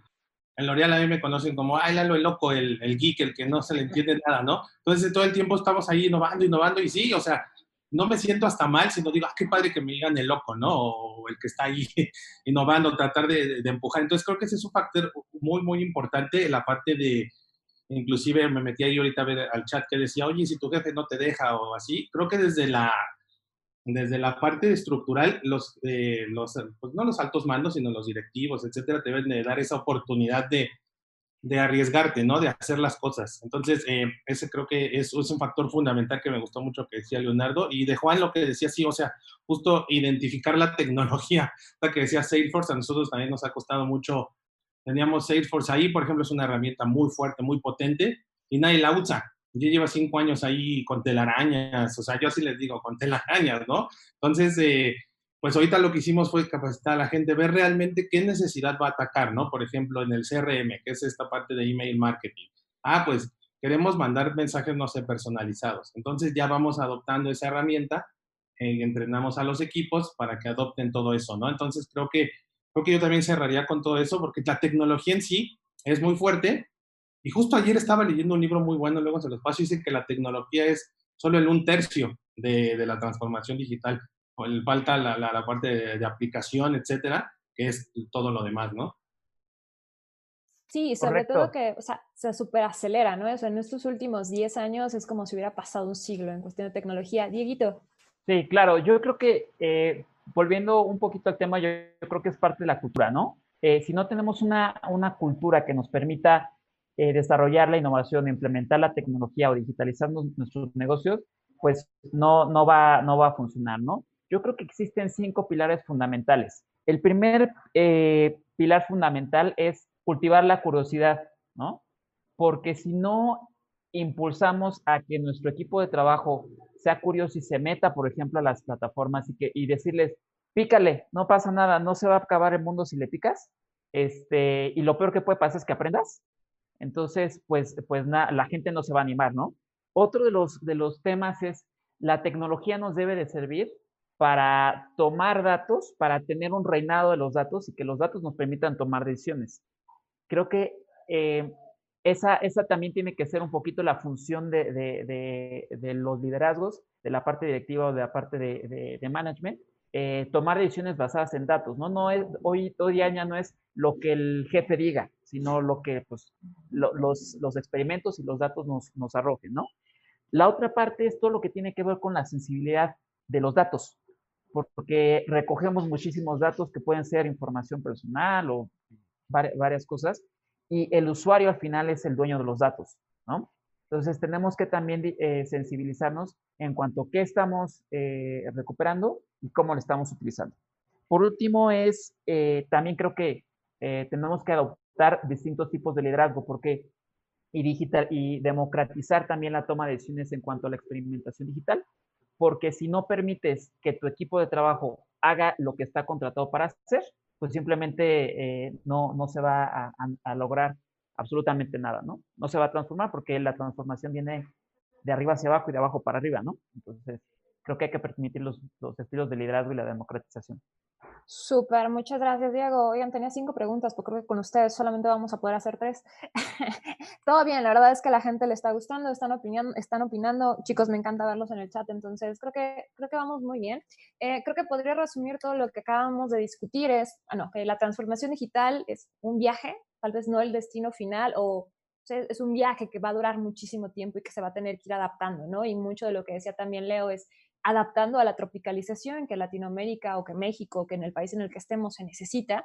en L'Oreal a mí me conocen como, ay, Lalo el loco, el, el, geek, el que no se le entiende nada, ¿no? Entonces todo el tiempo estamos ahí innovando, innovando y sí, o sea, no me siento hasta mal, sino digo, ah, qué padre que me digan el loco, ¿no? O el que está ahí innovando, tratar de, de, empujar. Entonces creo que ese es un factor muy, muy importante, la parte de, inclusive me metí ahí ahorita a ver al chat que decía, oye, si tu jefe no te deja o así, creo que desde la, desde la parte estructural, los, eh, los pues no los altos mandos, sino los directivos, etcétera, te deben de dar esa oportunidad de, de arriesgarte, ¿no? De hacer las cosas. Entonces, eh, ese creo que es, es, un factor fundamental que me gustó mucho que decía Leonardo. Y de Juan lo que decía, sí, o sea, justo identificar la tecnología. La que decía Salesforce, a nosotros también nos ha costado mucho. Teníamos Salesforce ahí, por ejemplo, es una herramienta muy fuerte, muy potente, y nadie la usa. Yo llevo cinco años ahí con telarañas, o sea, yo así les digo, con telarañas, ¿no? Entonces, eh, pues ahorita lo que hicimos fue capacitar a la gente, ver realmente qué necesidad va a atacar, ¿no? Por ejemplo, en el CRM, que es esta parte de email marketing. Ah, pues queremos mandar mensajes, no sé, personalizados. Entonces ya vamos adoptando esa herramienta, eh, entrenamos a los equipos para que adopten todo eso, ¿no? Entonces creo que, creo que yo también cerraría con todo eso, porque la tecnología en sí es muy fuerte. Y justo ayer estaba leyendo un libro muy bueno, luego se los paso, y dice que la tecnología es solo el un tercio de, de la transformación digital falta la, la, parte de, aplicación, etcétera, que es todo lo demás, ¿no? Sí, sobre todo que o sea, se superacelera, ¿no? O sea, en estos últimos 10 años es como si hubiera pasado un siglo en cuestión de tecnología. Dieguito. Sí, claro, yo creo que eh, volviendo un poquito al tema, yo, creo que es parte de la cultura, ¿no? Eh, si no tenemos una, una, cultura que nos permita eh, desarrollar la innovación, implementar la tecnología o digitalizar nuestros negocios, pues no, no, va, no va a funcionar, ¿no? yo creo que existen cinco pilares fundamentales. El primer eh, pilar fundamental es cultivar la curiosidad, ¿no? Porque si no impulsamos a que nuestro equipo de trabajo sea curioso y se meta, por ejemplo, a las plataformas y, que, y decirles, pícale, no pasa nada, no se va a acabar el mundo si le picas, este, y lo peor que puede pasar es que aprendas, entonces, pues, pues la gente no se va a animar, ¿no? Otro de los, de los temas es, la tecnología nos debe de servir para tomar datos, para tener un reinado de los datos y que los datos nos permitan tomar decisiones. Creo que eh, esa, esa, también tiene que ser un poquito la función de, de, de, los liderazgos, de la parte directiva o de la parte de, management, eh, tomar decisiones basadas en datos, ¿no? no es, hoy, hoy ya no es lo que el jefe diga, sino lo que pues, los, experimentos y los datos nos, nos arrojen, ¿no? La otra parte es todo lo que tiene que ver con la sensibilidad de los datos porque recogemos muchísimos datos que pueden ser información personal o varias cosas, y el usuario al final es el dueño de los datos, ¿no? Entonces tenemos que también eh, sensibilizarnos en cuanto a qué estamos eh, recuperando y cómo lo estamos utilizando. Por último es, eh, también creo que tenemos que adoptar distintos tipos de liderazgo, porque y digital y democratizar también la toma de decisiones en cuanto a la experimentación digital, porque si no permites que tu equipo de trabajo haga lo que está contratado para hacer, pues simplemente eh, no, no se va a, a, lograr absolutamente nada, ¿no? No se va a transformar porque la transformación viene de arriba hacia abajo y de abajo para arriba, ¿no? Entonces, creo que hay que permitir los, los estilos de liderazgo y la democratización. Súper, muchas gracias, Diego. Oigan, tenía cinco preguntas, pero creo que con ustedes solamente vamos a poder hacer tres. Todo bien, la verdad es que la gente le está gustando, están opinando, están opinando. Chicos, me encanta verlos en el chat, entonces creo que, creo que vamos muy bien. Eh, creo que podría resumir todo lo que acabamos de discutir es, bueno, que la transformación digital es un viaje, tal vez no el destino final o es un viaje que va a durar muchísimo tiempo y que se va a tener que ir adaptando, ¿no? Y mucho de lo que decía también Leo es adaptando a la tropicalización que Latinoamérica o que México, que en el país en el que estemos se necesita,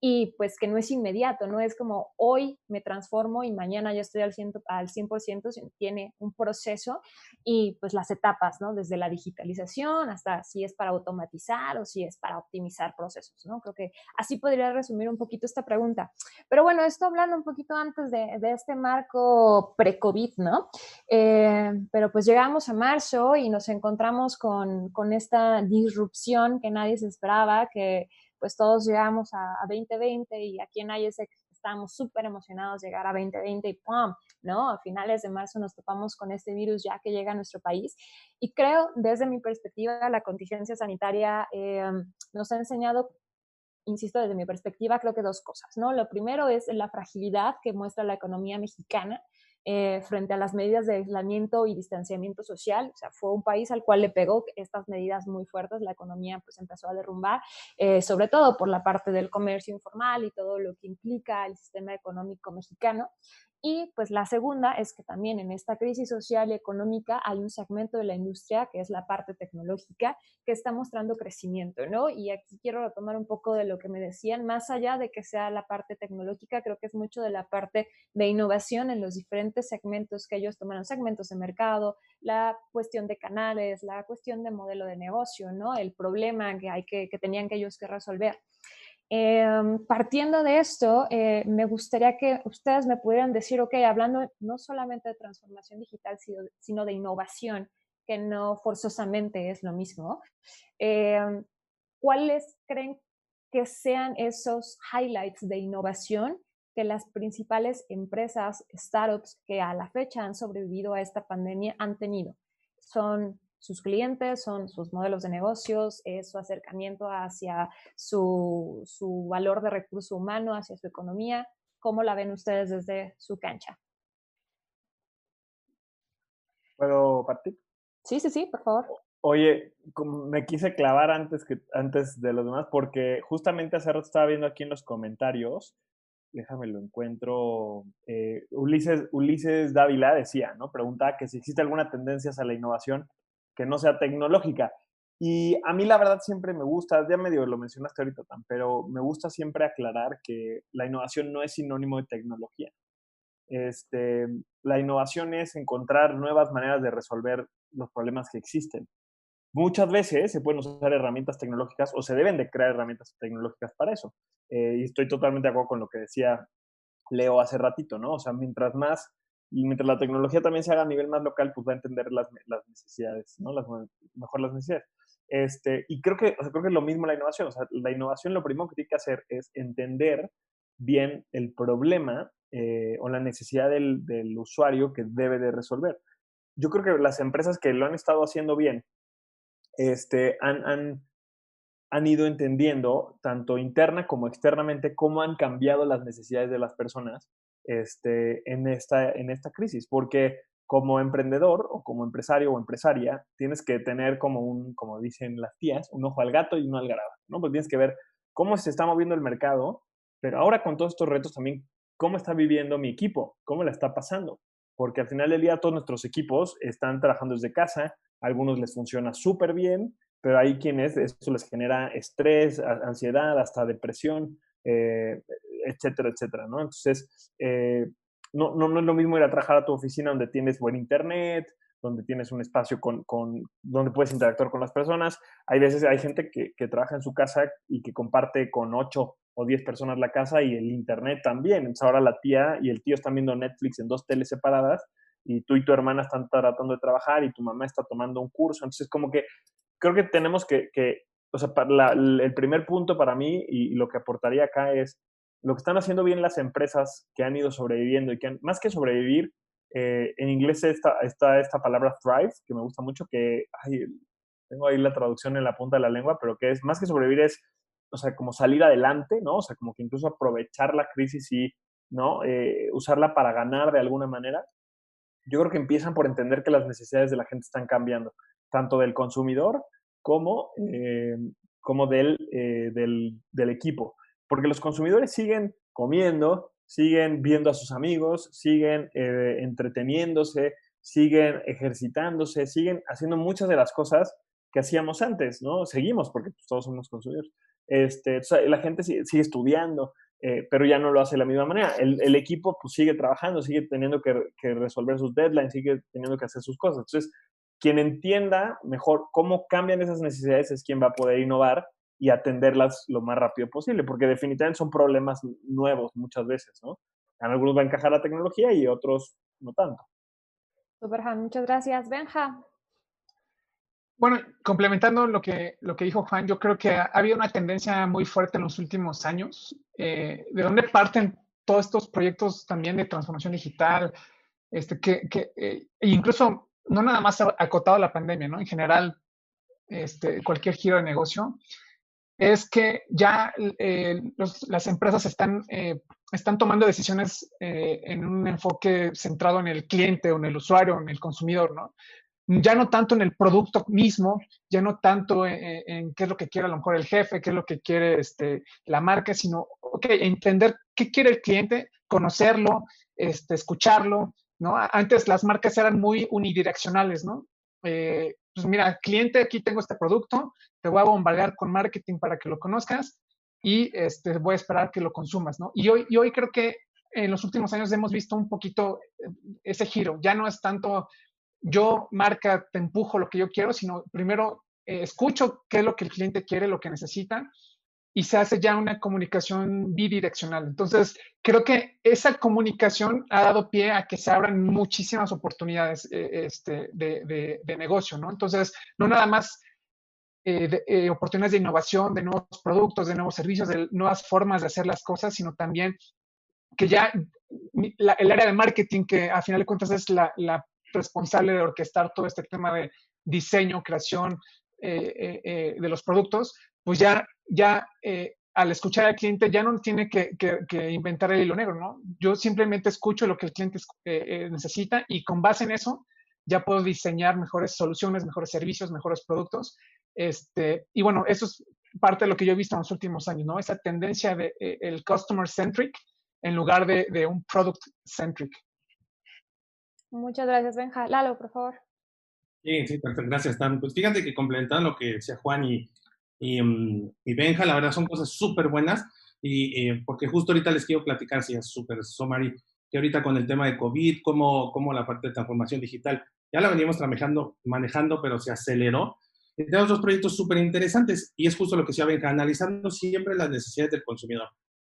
y pues que no es inmediato, no es como hoy me transformo y mañana ya estoy al 100%, al 100% tiene un proceso y pues las etapas, ¿no? Desde la digitalización hasta si es para automatizar o si es para optimizar procesos, ¿no? Creo que así podría resumir un poquito esta pregunta. Pero bueno, esto hablando un poquito antes de, de este marco pre-COVID, ¿no? Eh, pero pues llegamos a marzo y nos encontramos con, con esta disrupción que nadie se esperaba, que pues todos llegamos a, 2020 y aquí en ISEC estamos súper emocionados de llegar a 2020 y ¡pum! ¿no? A finales de marzo nos topamos con este virus ya que llega a nuestro país. Y creo, desde mi perspectiva, la contingencia sanitaria eh, nos ha enseñado insisto, desde mi perspectiva, creo que dos cosas, ¿no? Lo primero es la fragilidad que muestra la economía mexicana eh, frente a las medidas de aislamiento y distanciamiento social. O sea, fue un país al cual le pegó estas medidas muy fuertes, la economía pues empezó a derrumbar, eh, sobre todo por la parte del comercio informal y todo lo que implica el sistema económico mexicano. Y pues la segunda es que también en esta crisis social y económica hay un segmento de la industria que es la parte tecnológica que está mostrando crecimiento, ¿no? Y aquí quiero retomar un poco de lo que me decían, más allá de que sea la parte tecnológica, creo que es mucho de la parte de innovación en los diferentes segmentos que ellos tomaron, segmentos de mercado, la cuestión de canales, la cuestión de modelo de negocio, ¿no? El problema que, hay que, que tenían que ellos que resolver. Em, partiendo de esto, eh, me gustaría que ustedes me pudieran decir, ok, hablando no solamente de transformación digital, sino, de innovación, que no forzosamente es lo mismo, em, ¿cuáles creen que sean esos highlights de innovación que las principales empresas, startups que a la fecha han sobrevivido a esta pandemia han tenido? Son sus clientes, son sus modelos de negocios, es su acercamiento hacia su, valor de recurso humano, hacia su economía. ¿Cómo la ven ustedes desde su cancha? ¿Puedo partir? Sí, sí, sí, por favor. Oye, me quise clavar antes, que, antes de los demás porque justamente hace rato estaba viendo aquí en los comentarios, déjame lo encuentro, eh, Ulises, Ulises Dávila decía, ¿no? Preguntaba que si existe alguna tendencia hacia la innovación que no sea tecnológica. Y a mí la verdad siempre me gusta, ya medio lo mencionaste ahorita, Tan, pero me gusta siempre aclarar que la innovación no es sinónimo de tecnología. Este, la innovación es encontrar nuevas maneras de resolver los problemas que existen. Muchas veces se pueden usar herramientas tecnológicas o se deben de crear herramientas tecnológicas para eso. Eh, y estoy totalmente de acuerdo con lo que decía Leo hace ratito, ¿no? O sea, mientras más y mientras la tecnología también se haga a nivel más local, pues va a entender las, las necesidades, ¿no? Las, mejor las necesidades. Este, y creo que, o sea, creo que es lo mismo la innovación. O sea, la innovación lo primero que tiene que hacer es entender bien el problema eh, o la necesidad del, del, usuario que debe de resolver. Yo creo que las empresas que lo han estado haciendo bien este, han, han, han ido entendiendo, tanto interna como externamente, cómo han cambiado las necesidades de las personas este, en, esta, en esta crisis, porque como emprendedor o como empresario o empresaria, tienes que tener como un, como dicen las tías, un ojo al gato y uno al garaba, ¿no? Pues tienes que ver cómo se está moviendo el mercado, pero ahora con todos estos retos también, cómo está viviendo mi equipo, cómo la está pasando, porque al final del día todos nuestros equipos están trabajando desde casa, algunos les funciona súper bien, pero hay quienes esto les genera estrés, ansiedad, hasta depresión, eh, etcétera, etcétera, ¿no? Entonces, eh, no, no, no, es lo mismo ir a trabajar a tu oficina donde tienes buen internet, donde tienes un espacio con, con, donde puedes interactuar con las personas. Hay veces, hay gente que, que, trabaja en su casa y que comparte con ocho o diez personas la casa y el internet también. Entonces ahora la tía y el tío están viendo Netflix en dos teles separadas y tú y tu hermana están tratando de trabajar y tu mamá está tomando un curso. Entonces como que creo que tenemos que, que o sea, el primer punto para mí y lo que aportaría acá es lo que están haciendo bien las empresas que han ido sobreviviendo y que más que sobrevivir, eh, en inglés está, está, esta palabra thrive, que me gusta mucho, que tengo ahí la traducción en la punta de la lengua, pero que es más que sobrevivir es, o sea, como salir adelante, ¿no? O sea, como que incluso aprovechar la crisis y, ¿no? Eh, usarla para ganar de alguna manera. Yo creo que empiezan por entender que las necesidades de la gente están cambiando, tanto del consumidor como, eh, como del, del, del equipo porque los consumidores siguen comiendo, siguen viendo a sus amigos, siguen eh, entreteniéndose, siguen ejercitándose, siguen haciendo muchas de las cosas que hacíamos antes, ¿no? Seguimos porque pues, todos somos consumidores. Este, la gente sigue, estudiando, eh, pero ya no lo hace de la misma manera. El, equipo pues, sigue trabajando, sigue teniendo que, que, resolver sus deadlines, sigue teniendo que hacer sus cosas. Entonces, quien entienda mejor cómo cambian esas necesidades es quien va a poder innovar y atenderlas lo más rápido posible, porque definitivamente son problemas nuevos muchas veces, ¿no? En algunos va a encajar la tecnología y otros no tanto. Super, muchas gracias. Benja. Bueno, complementando lo que, lo que dijo Juan, yo creo que ha, habido una tendencia muy fuerte en los últimos años. Eh, ¿De dónde parten todos estos proyectos también de transformación digital? Este, que, que eh, e incluso no nada más acotado a la pandemia, ¿no? En general, este, cualquier giro de negocio es que ya eh, las empresas están, eh, están tomando decisiones eh, en un enfoque centrado en el cliente o en el usuario, en el consumidor, ¿no? Ya no tanto en el producto mismo, ya no tanto en, qué es lo que quiere a lo mejor el jefe, qué es lo que quiere este, la marca, sino, ok, entender qué quiere el cliente, conocerlo, este, escucharlo, ¿no? Antes las marcas eran muy unidireccionales, ¿no? Eh, pues mira, cliente, aquí tengo este producto, te voy a bombardear con marketing para que lo conozcas y este, voy a esperar que lo consumas, ¿no? Y hoy, y hoy creo que en los últimos años hemos visto un poquito eh, ese giro. Ya no es tanto yo, marca, te empujo lo que yo quiero, sino primero eh, escucho qué es lo que el cliente quiere, lo que necesita, y se hace ya una comunicación bidireccional. Entonces, creo que esa comunicación ha dado pie a que se abran muchísimas oportunidades eh, este, de, de, negocio, ¿no? Entonces, no nada más eh, oportunidades de innovación, de nuevos productos, de nuevos servicios, de nuevas formas de hacer las cosas, sino también que ya el área de marketing, que a final de cuentas es la, la responsable de orquestar todo este tema de diseño, creación de los productos, pues ya ya eh, al escuchar al cliente ya no tiene que, inventar el hilo negro, ¿no? Yo simplemente escucho lo que el cliente eh, eh, necesita y con base en eso ya puedo diseñar mejores soluciones, mejores servicios, mejores productos. Este, y bueno, eso es parte de lo que yo he visto en los últimos años, ¿no? Esa tendencia de el customer centric en lugar de, de un product centric. Muchas gracias, Benja. Lalo, por favor. Sí, sí, perfecto. Gracias, Tan. Pues fíjate que complementando lo que decía Juan y, y, mm, y Benja, la verdad son cosas súper buenas, y, eh, porque justo ahorita les quiero platicar, si es súper summary, que ahorita con el tema de COVID, cómo, cómo la parte de transformación digital, ya la veníamos manejando, manejando pero se aceleró. Y tenemos dos proyectos súper interesantes, y es justo lo que decía Benja, analizando siempre las necesidades del consumidor.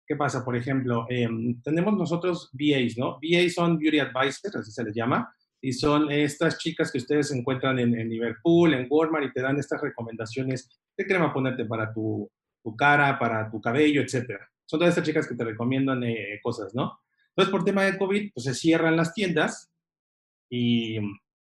¿Qué pasa? Por ejemplo, em, tenemos nosotros VAs, ¿no? VAs son Beauty Advisors, así se les llama, y son estas chicas que ustedes encuentran en, en Liverpool, en Walmart, y te dan estas recomendaciones qué crema ponerte para tu, tu cara, para tu cabello, etcétera. Son todas estas chicas que te recomiendan eh, cosas, ¿no? Entonces, por tema de COVID, pues se cierran las tiendas y,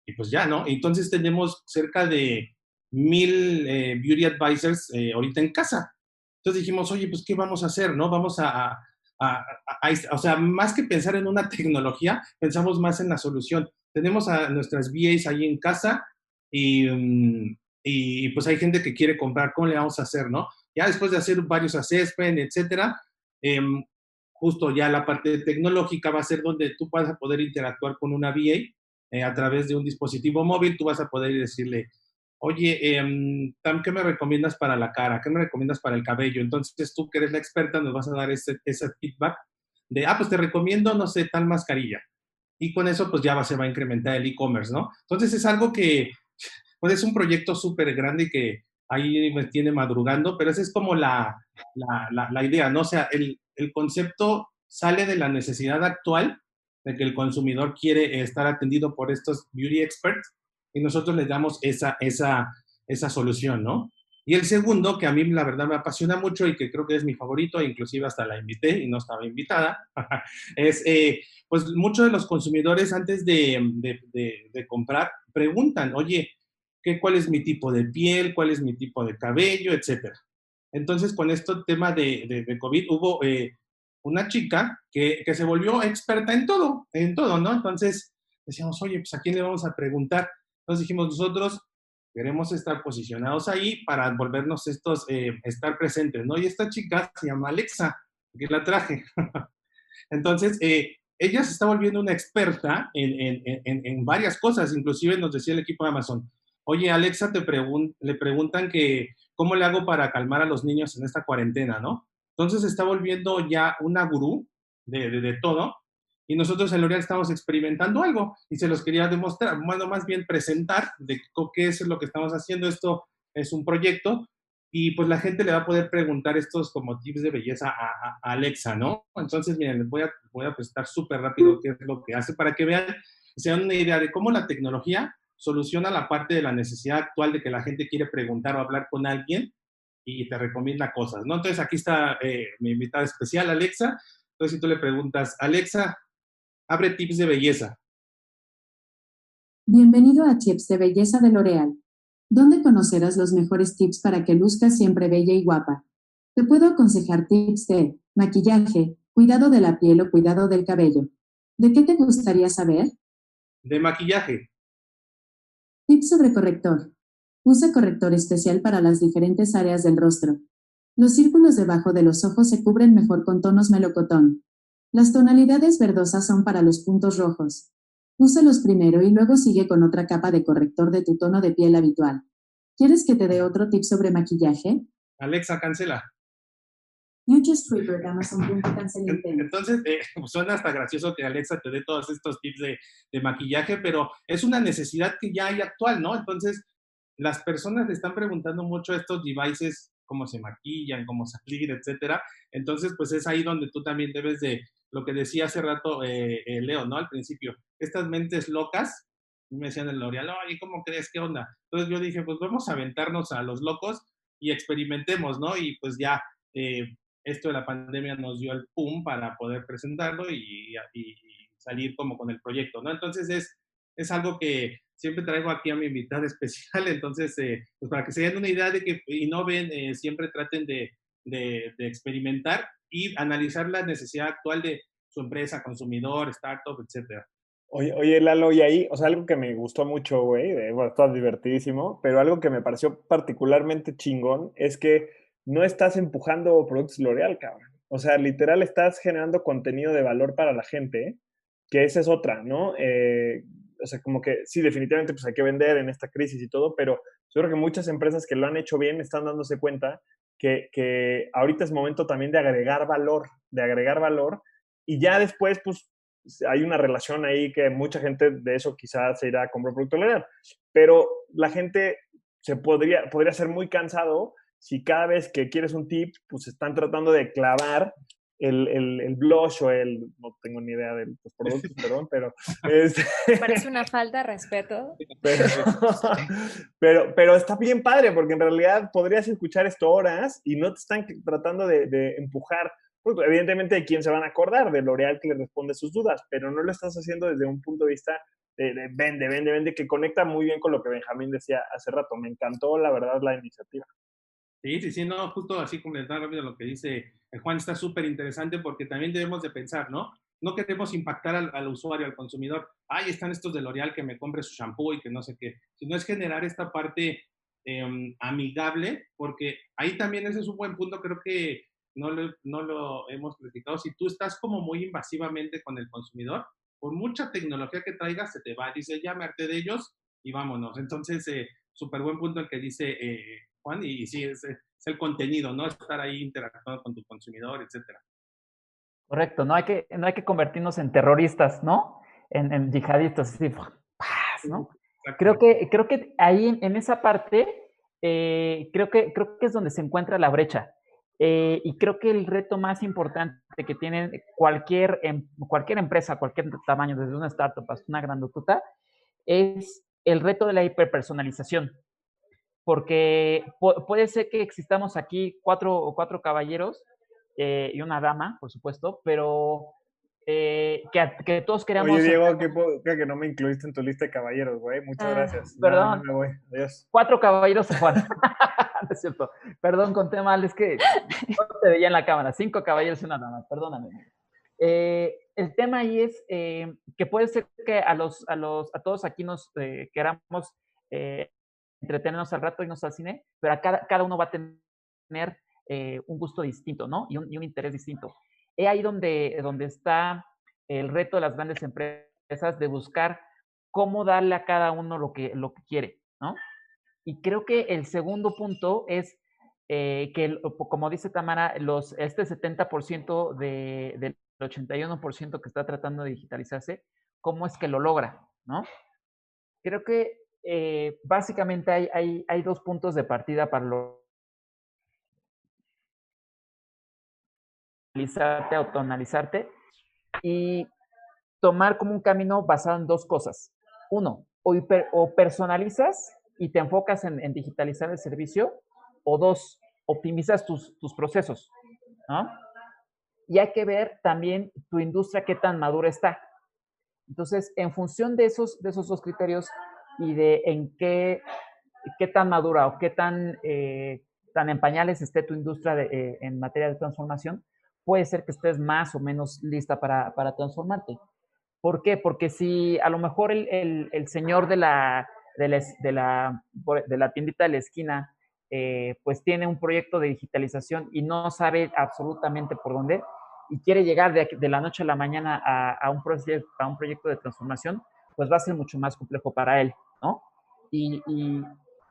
y pues ya, ¿no? Entonces tenemos cerca de mil eh, beauty advisors eh, ahorita en casa. Entonces dijimos, oye, pues, ¿qué vamos a hacer, no? Vamos a, a, a, o sea, más que pensar en una tecnología, pensamos más en la solución. Tenemos a nuestras VAs ahí en casa y, mm, y pues hay gente que quiere comprar, ¿cómo le vamos a hacer, no? Ya después de hacer varios assessment, etcétera, em, justo ya la parte tecnológica va a ser donde tú vas a poder interactuar con una VA eh, a través de un dispositivo móvil, tú vas a poder decirle, oye, eh, ¿qué me recomiendas para la cara? ¿Qué me recomiendas para el cabello? Entonces tú que eres la experta nos vas a dar ese, ese feedback de, ah, pues te recomiendo, no sé, tal mascarilla. Y con eso pues ya va, se va a incrementar el e-commerce, ¿no? Entonces es algo que pues es un proyecto súper grande que ahí me tiene madrugando, pero esa es como la, la, la, idea, ¿no? O sea, el, el, concepto sale de la necesidad actual de que el consumidor quiere estar atendido por estos beauty experts y nosotros les damos esa, esa, esa solución, ¿no? Y el segundo, que a mí la verdad me apasiona mucho y que creo que es mi favorito, inclusive hasta la invité y no estaba invitada, es, eh, pues muchos de los consumidores antes de, de, de, de comprar preguntan, oye, cuál es mi tipo de piel, cuál es mi tipo de cabello, etcétera. Entonces, con este tema de, COVID, hubo eh, una chica que, que, se volvió experta en todo, en todo, ¿no? Entonces, decíamos, oye, pues a quién le vamos a preguntar. Entonces dijimos, nosotros queremos estar posicionados ahí para volvernos estos, eh, estar presentes, ¿no? Y esta chica se llama Alexa, que la traje. Entonces, eh, ella se está volviendo una experta en, en, en, en, varias cosas, inclusive nos decía el equipo de Amazon, oye, Alexa, te le preguntan que cómo le hago para calmar a los niños en esta cuarentena, ¿no? Entonces se está volviendo ya una gurú de, de, todo y nosotros en L'Oreal estamos experimentando algo y se los quería demostrar, bueno, más bien presentar de qué es lo que estamos haciendo. Esto es un proyecto y pues la gente le va a poder preguntar estos como tips de belleza a, a Alexa, ¿no? Entonces, miren, les voy a, voy a presentar súper rápido qué es lo que hace para que vean, se dan una idea de cómo la tecnología soluciona la parte de la necesidad actual de que la gente quiere preguntar o hablar con alguien y te recomienda cosas, ¿no? Entonces aquí está eh, mi invitada especial, Alexa. Entonces si tú le preguntas, Alexa, abre tips de belleza. Bienvenido a Tips de Belleza de L'Oreal, donde conocerás los mejores tips para que luzcas siempre bella y guapa. Te puedo aconsejar tips de maquillaje, cuidado de la piel o cuidado del cabello. ¿De qué te gustaría saber? De maquillaje. Tips sobre corrector. Usa corrector especial para las diferentes áreas del rostro. Los círculos debajo de los ojos se cubren mejor con tonos melocotón. Las tonalidades verdosas son para los puntos rojos. Úsalos primero y luego sigue con otra capa de corrector de tu tono de piel habitual. ¿Quieres que te dé otro tip sobre maquillaje? Alexa, cancela. You just triggered Amazon Entonces, eh, suena hasta gracioso que Alexa te dé todos estos tips de, de, maquillaje, pero es una necesidad que ya hay actual, ¿no? Entonces, las personas le están preguntando mucho a estos devices cómo se maquillan, cómo salir, etcétera. Entonces, pues es ahí donde tú también debes de, lo que decía hace rato eh, eh, Leo, ¿no? Al principio, estas mentes locas, me decían en L'Oreal, oye, ¿cómo crees? ¿Qué onda? Entonces yo dije, pues vamos a aventarnos a los locos y experimentemos, ¿no? Y pues ya eh, esto de la pandemia nos dio el pum para poder presentarlo y, salir como con el proyecto, ¿no? Entonces es, es algo que siempre traigo aquí a mi invitada especial, entonces, eh, pues para que se den una idea de que innoven, eh, siempre traten de, de, experimentar y analizar la necesidad actual de su empresa, consumidor, startup, etcétera. Oye, oye, Lalo, y ahí, o sea, algo que me gustó mucho, güey, bueno, está divertidísimo, pero algo que me pareció particularmente chingón es que no estás empujando productos L'Oreal, cabrón. O sea, literal estás generando contenido de valor para la gente, que esa es otra, ¿no? Eh, o sea, como que sí, definitivamente pues hay que vender en esta crisis y todo, pero yo creo que muchas empresas que lo han hecho bien están dándose cuenta que, que ahorita es momento también de agregar valor, de agregar valor, y ya después, pues, hay una relación ahí que mucha gente de eso quizás se irá a comprar producto L'Oreal, pero la gente se podría, podría ser muy cansado si cada vez que quieres un tip, pues están tratando de clavar el, el, blush o el, no tengo ni idea de los productos, perdón, pero... Este Parece una falta de respeto. Pero, pero, está bien padre, porque en realidad podrías escuchar esto horas y no te están tratando de, de empujar. Pues, evidentemente hay quien se van a acordar de L'Oreal que le responde sus dudas, pero no lo estás haciendo desde un punto de vista de, de, vende, vende, vende, que conecta muy bien con lo que Benjamín decía hace rato. Me encantó, la verdad, la iniciativa. Sí, sí, sí, no, justo así complementar rápido lo que dice Juan, está súper interesante porque también debemos de pensar, ¿no? No queremos impactar al, usuario, al consumidor. Ahí están estos de L'Oreal que me compre su shampoo y que no sé qué. Sino es generar esta parte em, amigable, porque ahí también ese es un buen punto, creo que no lo, hemos platicado. Si tú estás como muy invasivamente con el consumidor, por mucha tecnología que traigas, se te va. Dice, ya me harté de ellos y vámonos. Entonces, eh, súper buen punto el que dice eh, Juan, y, sí, es, el contenido, ¿no? Estar ahí interactuando con tu consumidor, etcétera. Correcto, no hay que, no hay que convertirnos en terroristas, ¿no? En, yihadistas, así, ¿no? Creo que, creo que ahí en, esa parte, eh, creo, que, creo que es donde se encuentra la brecha. Eh, y creo que el reto más importante que tiene cualquier, em, cualquier empresa, cualquier tamaño, desde una startup hasta una grandotota, es el reto de la hiperpersonalización porque puede ser que existamos aquí cuatro o cuatro caballeros eh, y una dama, por supuesto, pero eh, que, que, todos queramos... Oye, Diego, que, que, no me incluiste en tu lista de caballeros, güey. Muchas ah, gracias. Perdón. me voy. Adiós. Cuatro caballeros Juan. es cierto. Perdón, conté mal, es que no te veía en la cámara. Cinco caballeros y una dama, perdóname. Eh, el tema ahí es que puede ser que a, los, a, los, a todos aquí nos queramos entretenernos al rato, irnos al cine, pero cada, cada uno va a tener eh, un gusto distinto, ¿no? Y un, interés distinto. Es ahí donde, donde está el reto de las grandes empresas de buscar cómo darle a cada uno lo que, lo que quiere, ¿no? Y creo que el segundo punto es eh, que, como dice Tamara, este 70% de, del 81% que está tratando de digitalizarse, ¿cómo es que lo logra, no? Creo que eh, básicamente hay, dos puntos de partida para lo analizarte, autoanalizarte y tomar como un camino basado en dos cosas. Uno, o, personalizas y te enfocas en, digitalizar el servicio, o dos, optimizas tus, procesos. Y hay que ver también tu industria qué tan madura está. Entonces, en función de esos dos criterios, y de en qué, qué tan madura o qué tan, eh, tan en pañales esté tu industria eh, en materia de transformación, puede ser que estés más o menos lista para, para transformarte. ¿Por qué? Porque si a lo mejor el, el, señor de la, de la, de, la, de, la, tiendita de la esquina eh, pues tiene un proyecto de digitalización y no sabe absolutamente por dónde, y quiere llegar de, de, la noche a la mañana a, a, un proyecto, a un proyecto de transformación, pues va a ser mucho más complejo para él, ¿no? Y, y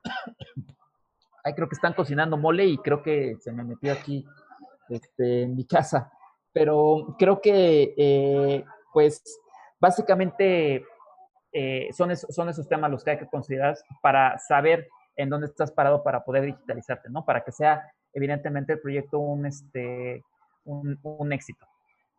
ahí creo que están cocinando mole y creo que se me metió aquí este, en mi casa. Pero creo que, eh, pues, básicamente eh, son, esos, son esos temas los que hay que considerar para saber en dónde estás parado para poder digitalizarte, ¿no? Para que sea, evidentemente, el proyecto un, este, un, un éxito.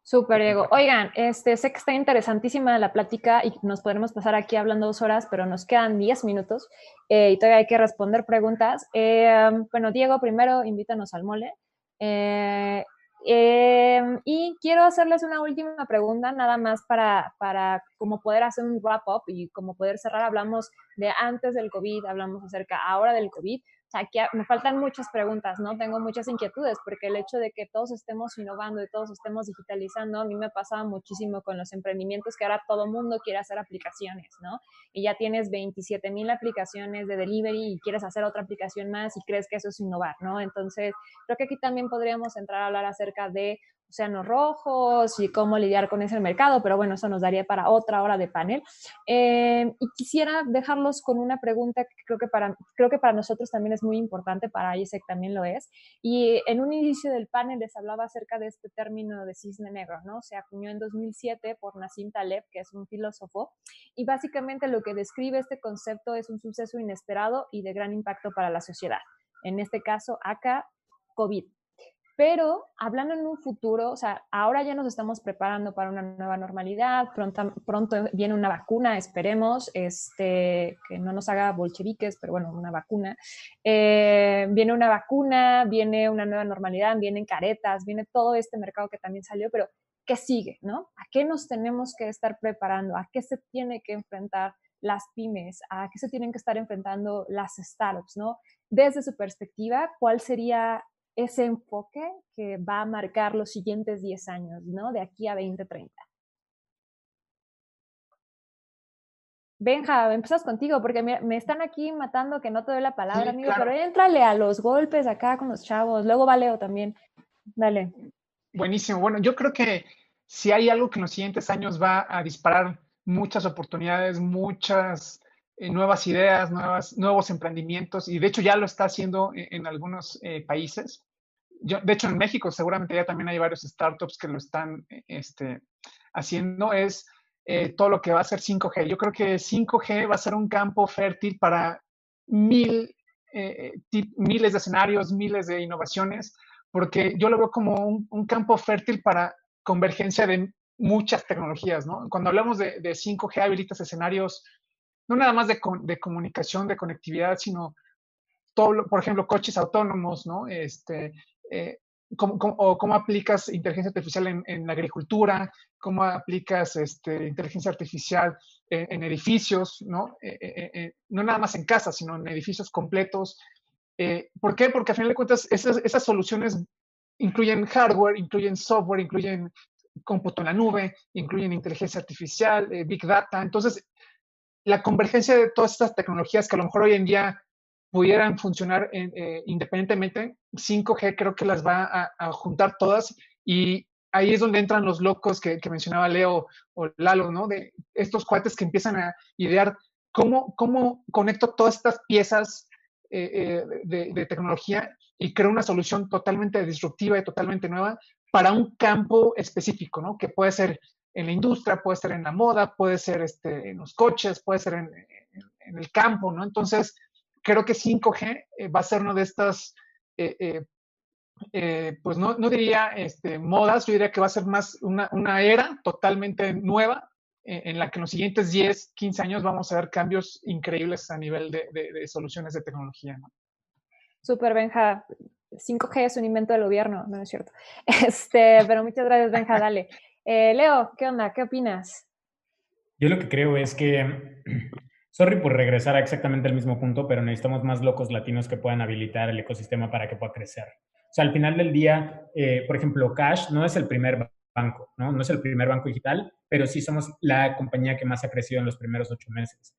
Súper, Diego. Oigan, este, sé que está interesantísima la plática y nos podremos pasar aquí hablando dos horas, pero nos quedan diez minutos eh, y todavía hay que responder preguntas. Eh, bueno, Diego, primero invítanos al mole. Eh, em, y quiero hacerles una última pregunta, nada más para, para como poder hacer un wrap-up y como poder cerrar. Hablamos de antes del COVID, hablamos acerca ahora del COVID aquí me faltan muchas preguntas, ¿no? Tengo muchas inquietudes porque el hecho de que todos estemos innovando y todos estemos digitalizando, a mí me pasaba muchísimo con los emprendimientos que ahora todo mundo quiere hacer aplicaciones, ¿no? Y ya tienes 27 mil aplicaciones de delivery y quieres hacer otra aplicación más y crees que eso es innovar, ¿no? Entonces, creo que aquí también podríamos entrar a hablar acerca de océanos rojos y cómo lidiar con ese mercado, pero bueno, eso nos daría para otra hora de panel. Eh, y quisiera dejarlos con una pregunta que creo que, para, creo que para nosotros también es muy importante, para ISEC también lo es. Y en un inicio del panel les hablaba acerca de este término de cisne negro, ¿no? Se acuñó en 2007 por Nassim Taleb, que es un filósofo, y básicamente lo que describe este concepto es un suceso inesperado y de gran impacto para la sociedad. En este caso, acá, COVID. Pero hablando en un futuro, o sea, ahora ya nos estamos preparando para una nueva normalidad, pronto, pronto viene una vacuna, esperemos, este, que no nos haga bolcheviques, pero bueno, una vacuna. Eh, viene una vacuna, viene una nueva normalidad, vienen caretas, viene todo este mercado que también salió, pero ¿qué sigue? ¿no? ¿A qué nos tenemos que estar preparando? ¿A qué se tiene que enfrentar las pymes? ¿A qué se tienen que estar enfrentando las startups? ¿no? Desde su perspectiva, ¿cuál sería ese enfoque que va a marcar los siguientes 10 años, ¿no? De aquí a 2030. Benja, empezamos contigo, porque me, están aquí matando que no te doy la palabra, amigo, pero éntrale a los golpes acá con los chavos. Luego va Leo también. Dale. Buenísimo. Bueno, yo creo que si hay algo que en los siguientes años va a disparar muchas oportunidades, muchas eh, nuevas ideas, nuevas, nuevos emprendimientos, y de hecho ya lo está haciendo en, algunos eh, países. Yo, de hecho, en México seguramente ya también hay varios startups que lo están eh, este, haciendo, es todo lo que va a ser 5G. Yo creo que 5G va a ser un campo fértil para mil, miles de escenarios, miles de innovaciones, porque yo lo veo como un, un campo fértil para convergencia de muchas tecnologías, ¿no? Cuando hablamos de, de 5G, habilitas escenarios no nada más de, de comunicación, de conectividad, sino todo, por ejemplo, coches autónomos, ¿no? Este, eh, cómo, o cómo aplicas inteligencia artificial en, en la agricultura, cómo aplicas este, inteligencia artificial en, edificios, ¿no? Eh, eh, no nada más en casas, sino en edificios completos. ¿Por qué? Porque a final de cuentas esas, esas soluciones incluyen hardware, incluyen software, incluyen cómputo en la nube, incluyen inteligencia artificial, big data. Entonces, la convergencia de todas estas tecnologías que a lo mejor hoy en día pudieran funcionar eh, independientemente, 5G creo que las va a, juntar todas y ahí es donde entran los locos que, mencionaba Leo o Lalo, ¿no? De estos cuates que empiezan a idear cómo, cómo conecto todas estas piezas eh, eh, de, de, tecnología y creo una solución totalmente disruptiva y totalmente nueva para un campo específico, ¿no? Que puede ser en la industria, puede ser en la moda, puede ser este, en los coches, puede ser en, el campo, ¿no? Entonces, creo que 5G eh, va a ser una de estas, eh, eh, pues no, no, diría este, modas, yo diría que va a ser más una, era totalmente nueva en la que en los siguientes 10, 15 años vamos a ver cambios increíbles a nivel de, soluciones de tecnología, ¿no? Súper, Benja. 5G es un invento del gobierno, no es cierto. Este, pero muchas gracias, Benja, dale. Eh, Leo, ¿qué onda? ¿Qué opinas? Yo lo que creo es que, sorry por regresar a exactamente el mismo punto, pero necesitamos más locos latinos que puedan habilitar el ecosistema para que pueda crecer. O sea, al final del día, eh, por ejemplo, Cash no es el primer banco, ¿no? No es el primer banco digital, pero sí somos la compañía que más ha crecido en los primeros ocho meses.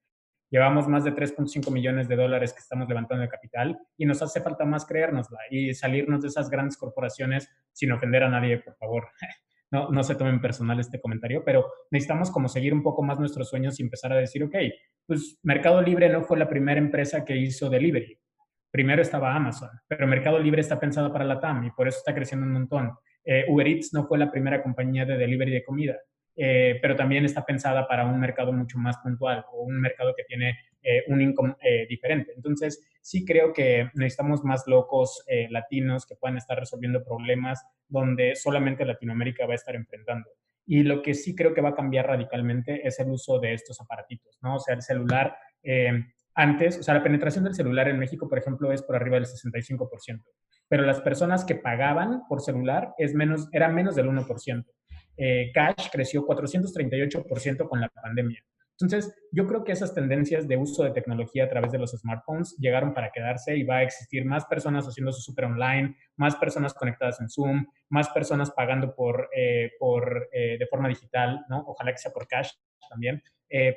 Llevamos más de 3.5 millones de dólares que estamos levantando de capital y nos hace falta más creérnosla y salirnos de esas grandes corporaciones sin ofender a nadie, por favor. no, no se tomen personal este comentario, pero necesitamos como seguir un poco más nuestros sueños y empezar a decir, ok, pues Mercado Libre no fue la primera empresa que hizo delivery. Primero estaba Amazon, pero Mercado Libre está pensado para la TAM y por eso está creciendo un montón. Eh, Uber Eats no fue la primera compañía de delivery de comida, eh, pero también está pensada para un mercado mucho más puntual o un mercado que tiene eh, un income diferente. Entonces, sí creo que necesitamos más locos latinos que puedan estar resolviendo problemas donde solamente Latinoamérica va a estar enfrentando. Y lo que sí creo que va a cambiar radicalmente es el uso de estos aparatitos, ¿no? O sea, el celular, antes, o sea, la penetración del celular en México, por ejemplo, es por arriba del 65% pero las personas que pagaban por celular es menos, era menos del 1%. Eh, cash creció 438% con la pandemia. Entonces, yo creo que esas tendencias de uso de tecnología a través de los smartphones llegaron para quedarse y va a existir más personas haciendo su super online, más personas conectadas en Zoom, más personas pagando por, eh, por eh, de forma digital, ¿no? Ojalá que sea por cash también.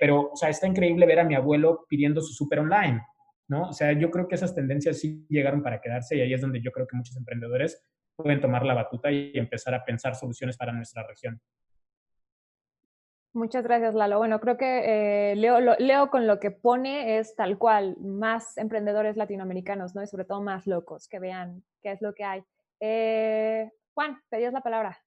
pero, o sea, está increíble ver a mi abuelo pidiendo su super online. ¿no? O sea, yo creo que esas tendencias sí llegaron para quedarse y ahí es donde yo creo que muchos emprendedores pueden tomar la batuta y empezar a pensar soluciones para nuestra región. Muchas gracias, Lalo. Bueno, creo que eh, Leo, Leo, con lo que pone es tal cual, más emprendedores latinoamericanos, ¿no? Y sobre todo más locos, que vean qué es lo que hay. Eh, Juan, pedías la palabra.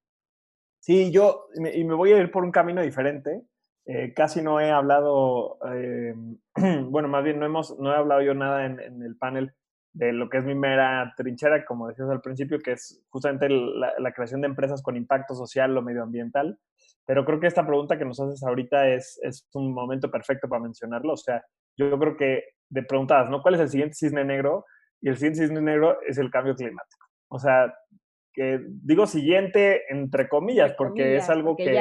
Sí, yo, y me voy a ir por un camino diferente. Eh, casi no he hablado, eh, bueno, más bien no, hemos, no he hablado yo nada en, el panel de lo que es mi mera trinchera, como decías al principio, que es justamente la, creación de empresas con impacto social o medioambiental. Pero creo que esta pregunta que nos haces ahorita es, es un momento perfecto para mencionarlo. O sea, yo creo que de preguntadas, ¿no? ¿Cuál es el siguiente cisne negro? Y el siguiente cisne negro es el cambio climático. O sea, que digo siguiente entre comillas, porque es algo que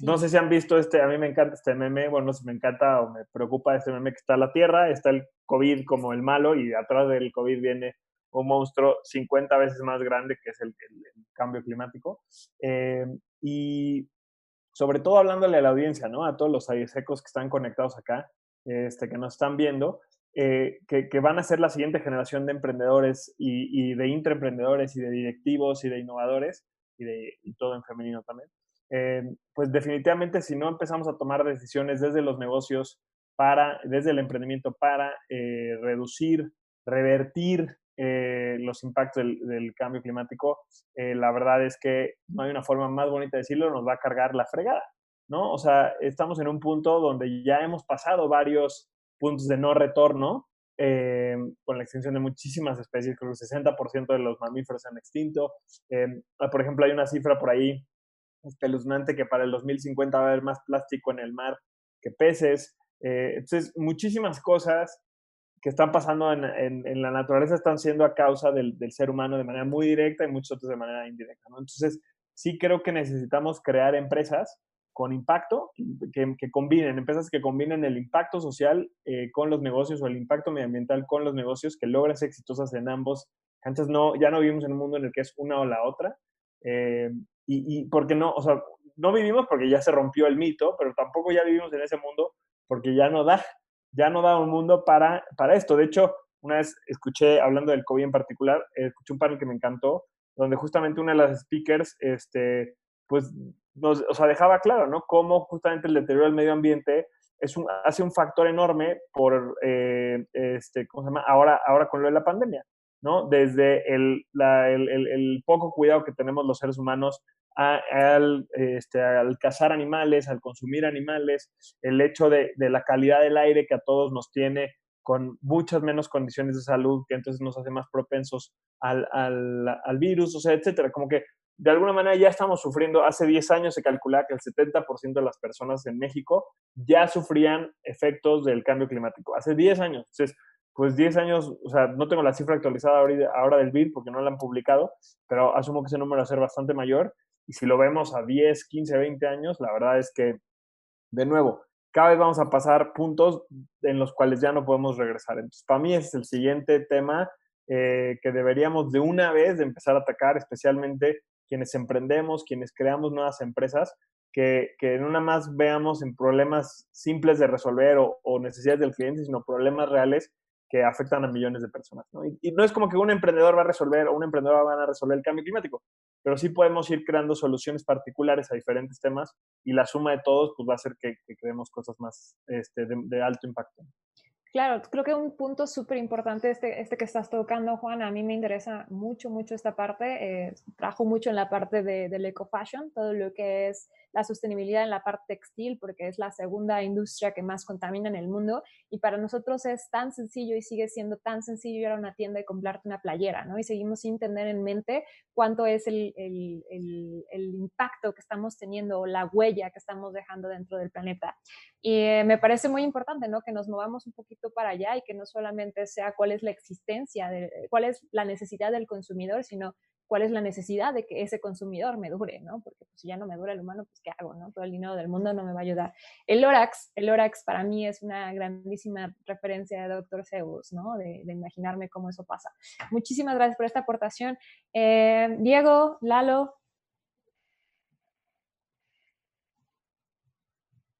no sé si han visto este, a mí me encanta este meme, bueno, no sé si me encanta o me preocupa este meme que está la Tierra, está el COVID como el malo y atrás del COVID viene un monstruo 50 veces más grande que es el, cambio climático. Eh, y sobre todo hablándole a la audiencia, ¿no? A todos los secos que están conectados acá, este, que nos están viendo, eh, que, van a ser la siguiente generación de emprendedores y, de intraemprendedores y de directivos y de innovadores y de y todo en femenino también. Eh, pues definitivamente si no empezamos a tomar decisiones desde los negocios para, desde el emprendimiento para eh, reducir, revertir eh, los impactos del, cambio climático, la verdad es que no hay una forma más bonita de decirlo, nos va a cargar la fregada, ¿no? O sea, estamos en un punto donde ya hemos pasado varios puntos de no retorno, con la extinción de muchísimas especies, creo que el 60% de los mamíferos se han extinto. por ejemplo, hay una cifra por ahí espeluznante que para el 2050 va a haber más plástico en el mar que peces. Eh, entonces, muchísimas cosas que están pasando en, en, la naturaleza están siendo a causa del, del, ser humano de manera muy directa y muchos otros de manera indirecta. ¿no? Entonces, sí creo que necesitamos crear empresas con impacto, que, que combinen, empresas que combinen el impacto social eh, con los negocios o el impacto medioambiental con los negocios, que logren ser exitosas en ambos. Antes no, ya no vivimos en un mundo en el que es una o la otra. Eh, y, y porque no, o sea, no vivimos porque ya se rompió el mito, pero tampoco ya vivimos en ese mundo porque ya no da, ya no da un mundo para, para esto. De hecho, una vez escuché, hablando del COVID en particular, escuché un panel que me encantó, donde justamente una de las speakers, este, pues, nos, o sea, dejaba claro, ¿no? Cómo justamente el deterioro del medio ambiente es un, hace un factor enorme por, eh, este, ¿cómo se llama? Ahora, ahora con lo de la pandemia. ¿No? Desde el, el, poco cuidado que tenemos los seres humanos al, este, al cazar animales, al consumir animales, el hecho de, la calidad del aire que a todos nos tiene con muchas menos condiciones de salud, que entonces nos hace más propensos al, al, virus, o sea, etcétera. Como que de alguna manera ya estamos sufriendo, hace 10 años se calculaba que el 70% de las personas en México ya sufrían efectos del cambio climático, hace 10 años. Entonces, pues 10 años, o sea, no tengo la cifra actualizada ahora del BID porque no la han publicado, pero asumo que ese número va a ser bastante mayor. Y si lo vemos a 10, 15, 20 años, la verdad es que, de nuevo, cada vez vamos a pasar puntos en los cuales ya no podemos regresar. Entonces, para mí es el siguiente tema eh, que deberíamos de una vez de empezar a atacar, especialmente quienes emprendemos, quienes creamos nuevas empresas, que, que no nada más veamos en problemas simples de resolver o, o necesidades del cliente, sino problemas reales que afectan a millones de personas. Y, no es como que un emprendedor va a resolver o un emprendedor va a resolver el cambio climático, pero sí podemos ir creando soluciones particulares a diferentes temas y la suma de todos pues va a hacer que, creemos cosas más este, de alto impacto. Claro, creo que un punto súper importante este, este que estás tocando, Juan, a mí me interesa mucho, mucho esta parte. Eh, trabajo mucho en la parte de, del eco-fashion, todo lo que es la sostenibilidad en la parte textil, porque es la segunda industria que más contamina en el mundo. Y para nosotros es tan sencillo y sigue siendo tan sencillo ir a una tienda y comprarte una playera, ¿no? Y seguimos sin tener en mente cuánto es el, el, el, el impacto que estamos teniendo o la huella que estamos dejando dentro del planeta. Y eh, me parece muy importante, ¿no? Que nos movamos un poquito para allá y que no solamente sea cuál es la existencia, de, cuál es la necesidad del consumidor, sino cuál es la necesidad de que ese consumidor me dure, ¿no? Porque pues, si ya no me dura el humano, pues ¿qué hago, no? Todo el dinero del mundo no me va a ayudar. El Lorax, el Lorax para mí es una grandísima referencia de Dr. Zeus, ¿no? De, imaginarme cómo eso pasa. Muchísimas gracias por esta aportación. Eh, Diego, Lalo.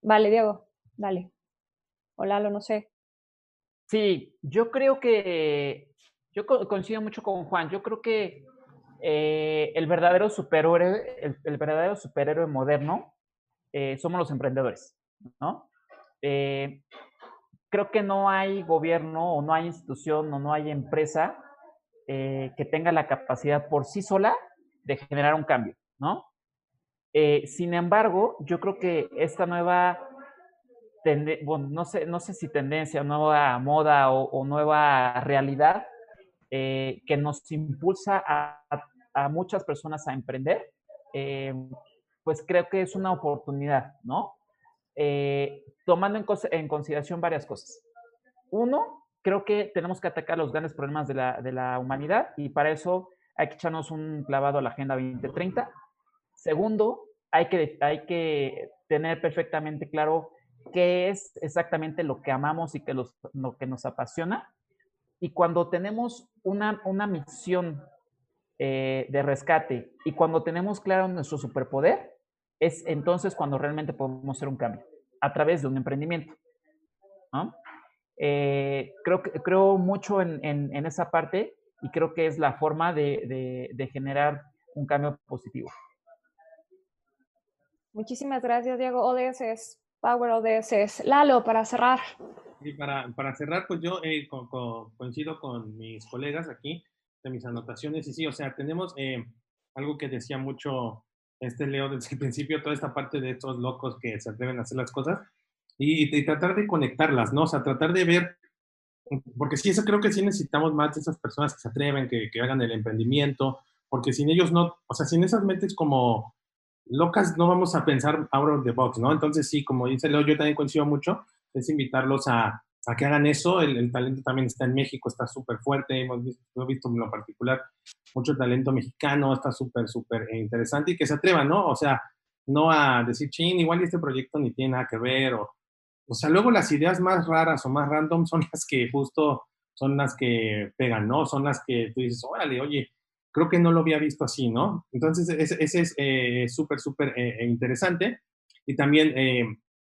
Vale, Diego. Dale. O Lalo, no sé. Sí, yo creo que, yo coincido mucho con Juan, yo creo que eh, el verdadero superhéroe, el, verdadero superhéroe moderno eh, somos los emprendedores, ¿no? Eh, creo que no hay gobierno o no hay institución o no hay empresa que tenga la capacidad por sí sola de generar un cambio, ¿no? sin embargo, yo creo que esta nueva bueno, no sé, no sé si tendencia, nueva moda o, nueva realidad que nos impulsa a, muchas personas a emprender, eh, pues creo que es una oportunidad, ¿no? Eh, tomando en, en, consideración varias cosas. Uno, creo que tenemos que atacar los grandes problemas de la, de la humanidad y para eso hay que echarnos un clavado a la Agenda 2030. Segundo, hay que, hay que tener perfectamente claro qué es exactamente lo que amamos y que lo que nos apasiona. Y cuando tenemos una, una misión eh, de rescate y cuando tenemos claro nuestro superpoder, es entonces cuando realmente podemos hacer un cambio a través de un emprendimiento. Eh, creo, creo mucho en, en, esa parte y creo que es la forma de, de, de generar un cambio positivo. Muchísimas gracias, Diego. ODS es Power ODS. Lalo, para cerrar. Y para, para cerrar, pues yo eh, coincido con mis colegas aquí de mis anotaciones. Y sí, o sea, tenemos eh, algo que decía mucho este Leo desde el principio, toda esta parte de estos locos que se atreven a hacer las cosas y, tratar de conectarlas, ¿no? O sea, tratar de ver, porque sí, eso creo que sí necesitamos más de esas personas que se atreven, que, que hagan el emprendimiento, porque sin ellos no, o sea, sin esas mentes como locas no vamos a pensar out of the box, ¿no? Entonces sí, como dice Leo, yo también coincido mucho, es invitarlos a, a que hagan eso. El, talento también está en México, está súper fuerte. Hemos visto, he visto en lo particular mucho talento mexicano, está súper, súper interesante y que se atrevan, ¿no? O sea, no a decir, chin, igual este proyecto ni tiene nada que ver. O, o sea, luego las ideas más raras o más random son las que justo son las que pegan, ¿no? Son las que tú dices, órale, oye, creo que no lo había visto así, ¿no? Entonces, ese, es eh, súper, súper eh, interesante. Y también, eh,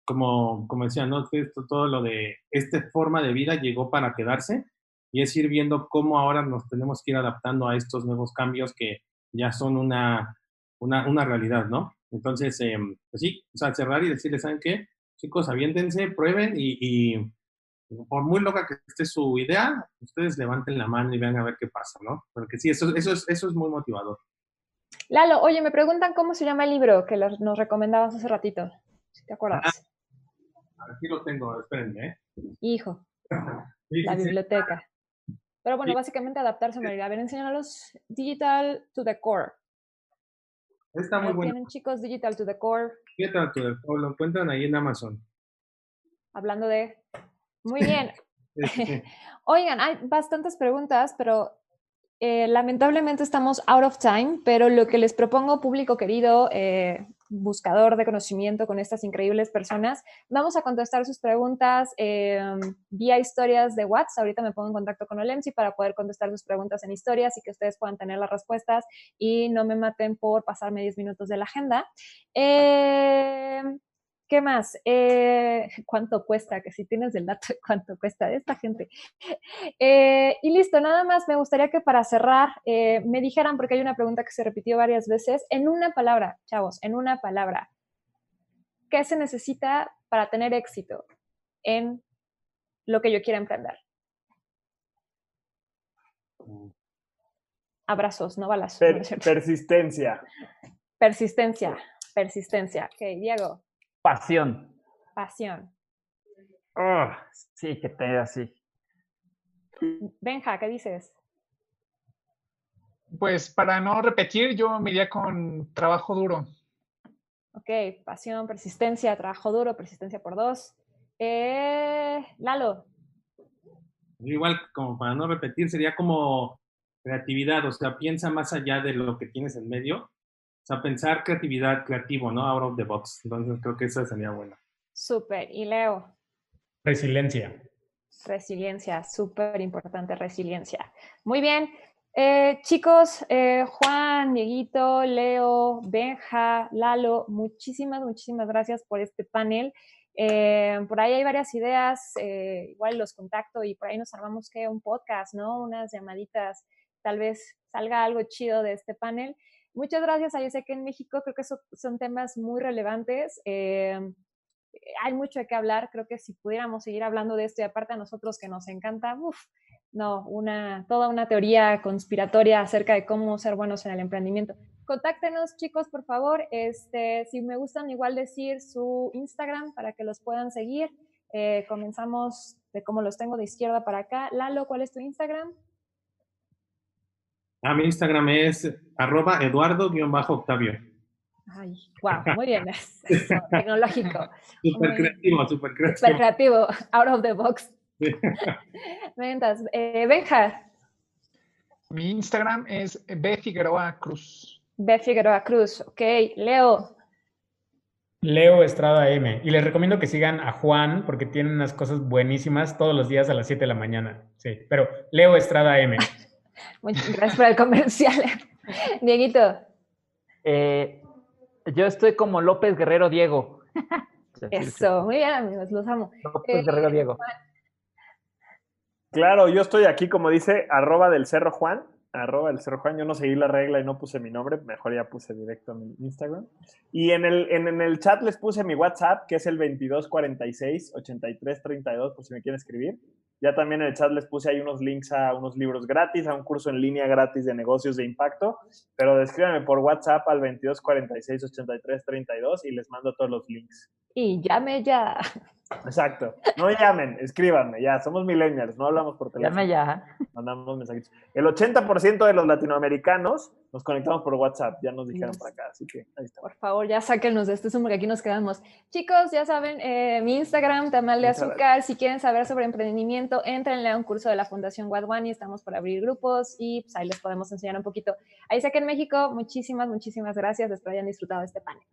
como, como decía, ¿no? todo lo de esta forma de vida llegó para quedarse y es ir viendo cómo ahora nos tenemos que ir adaptando a estos nuevos cambios que ya son una, una, una realidad, ¿no? Entonces, pues sí, o sea, cerrar y decirles, ¿saben qué? Chicos, aviéntense, prueben y por muy loca que esté su idea, ustedes levanten la mano y vean a ver qué pasa, ¿no? Porque sí, eso, eso, es, eso es muy motivador. Lalo, oye, me preguntan cómo se llama el libro que nos recomendabas hace ratito, si te acuerdas. Ah, aquí lo tengo, espérenme. ¿eh? Hijo, la biblioteca. Pero bueno, básicamente adaptarse a idea. A ver, enséñalos Digital to the Core. Está muy bueno. Tienen chicos Digital to the Core. Digital to the Core, lo encuentran ahí en Amazon. Hablando de muy bien. Oigan, hay bastantes preguntas, pero eh, lamentablemente estamos out of time, pero lo que les propongo, público querido, eh, buscador de conocimiento con estas increíbles personas, vamos a contestar sus preguntas eh, vía historias de WhatsApp. Ahorita me pongo en contacto con Olemsi para poder contestar sus preguntas en historias y que ustedes puedan tener las respuestas y no me maten por pasarme 10 minutos de la agenda. ¿Qué más? Eh, ¿Cuánto cuesta? Que si tienes el dato de cuánto cuesta de esta gente. Eh, y listo, nada más me gustaría que para cerrar eh, me dijeran, porque hay una pregunta que se repitió varias veces, en una palabra, chavos, en una palabra, ¿qué se necesita para tener éxito en lo que yo quiera emprender? Abrazos, no balas. persistencia. Persistencia, persistencia. Ok, Diego. Pasión. Pasión. Oh, sí, que te así. Benja, ¿qué dices? Pues para no repetir, yo me iría con trabajo duro. Ok, pasión, persistencia, trabajo duro, persistencia por dos. Eh, Lalo. Igual, como para no repetir, sería como creatividad, o sea, piensa más allá de lo que tienes en medio. O sea, pensar creatividad, creativo, ¿no? Out of the box. Entonces creo que eso sería bueno. Súper. ¿Y Leo? Resiliencia. Resiliencia, súper importante, resiliencia. Muy bien. Eh, chicos, eh, Juan, Dieguito, Leo, Benja, Lalo, muchísimas, muchísimas gracias por este panel. Eh, por ahí hay varias ideas, igual los contacto y por ahí nos armamos que un podcast, ¿no? Unas llamaditas, tal vez salga algo chido de este panel. Muchas gracias. Yo sé que en México creo que son temas muy relevantes hay mucho de qué hablar. Creo que si pudiéramos seguir hablando de esto y aparte a nosotros que nos encanta, uff, no, una, toda una teoría conspiratoria acerca de cómo ser buenos en el emprendimiento. Contáctenos, chicos, por favor. Este, si me gustan, igual decir su Instagram para que los puedan seguir. Eh, comenzamos de cómo los tengo de izquierda para acá. Lalo, ¿cuál es tu Instagram? Ah, mi Instagram es arroba eduardo-octavio. Ay, wow, muy bien, tecnológico. Súper creativo, súper creativo. Súper creativo, out of the box. Ventas. Eh, Benja. Mi Instagram es B Figueroa Cruz. B Figueroa Cruz, ok. Leo. Leo Estrada M. Y les recomiendo que sigan a Juan porque tiene unas cosas buenísimas todos los días a las 7 de la mañana. Sí, pero Leo Estrada M. Muchas gracias por el comercial. Dieguito. Eh, yo estoy como López Guerrero Diego. Eso, muy bien amigos, los amo. López eh, Guerrero Diego. Claro, yo estoy aquí como dice arroba del Cerro Juan, arroba del Cerro Juan, yo no seguí la regla y no puse mi nombre, mejor ya puse directo mi Instagram. Y en el, en, el chat les puse mi WhatsApp, que es el 2246 8332, por si me quieren escribir. Ya también en el chat les puse ahí unos links a unos libros gratis, a un curso en línea gratis de negocios de impacto, pero descríbanme por WhatsApp al 2246 8332 y les mando todos los links. Y llame ya. Exacto. No llamen, escríbanme, ya, somos millennials, no hablamos por teléfono. Llame ya. Mandamos mensajitos. El 80% de los latinoamericanos nos conectamos por WhatsApp, ya nos dijeron por acá, así que ahí está. Por favor, ya sáquenos de este Zoom porque aquí nos quedamos. Chicos, ya saben, eh, mi Instagram, Tamal de Azúcar, si quieren saber sobre emprendimiento, entrenle a un curso de la Fundación y estamos por abrir grupos y pues, ahí les podemos enseñar un poquito. Ahí sé que en México, muchísimas, muchísimas gracias, espero hayan disfrutado de este panel.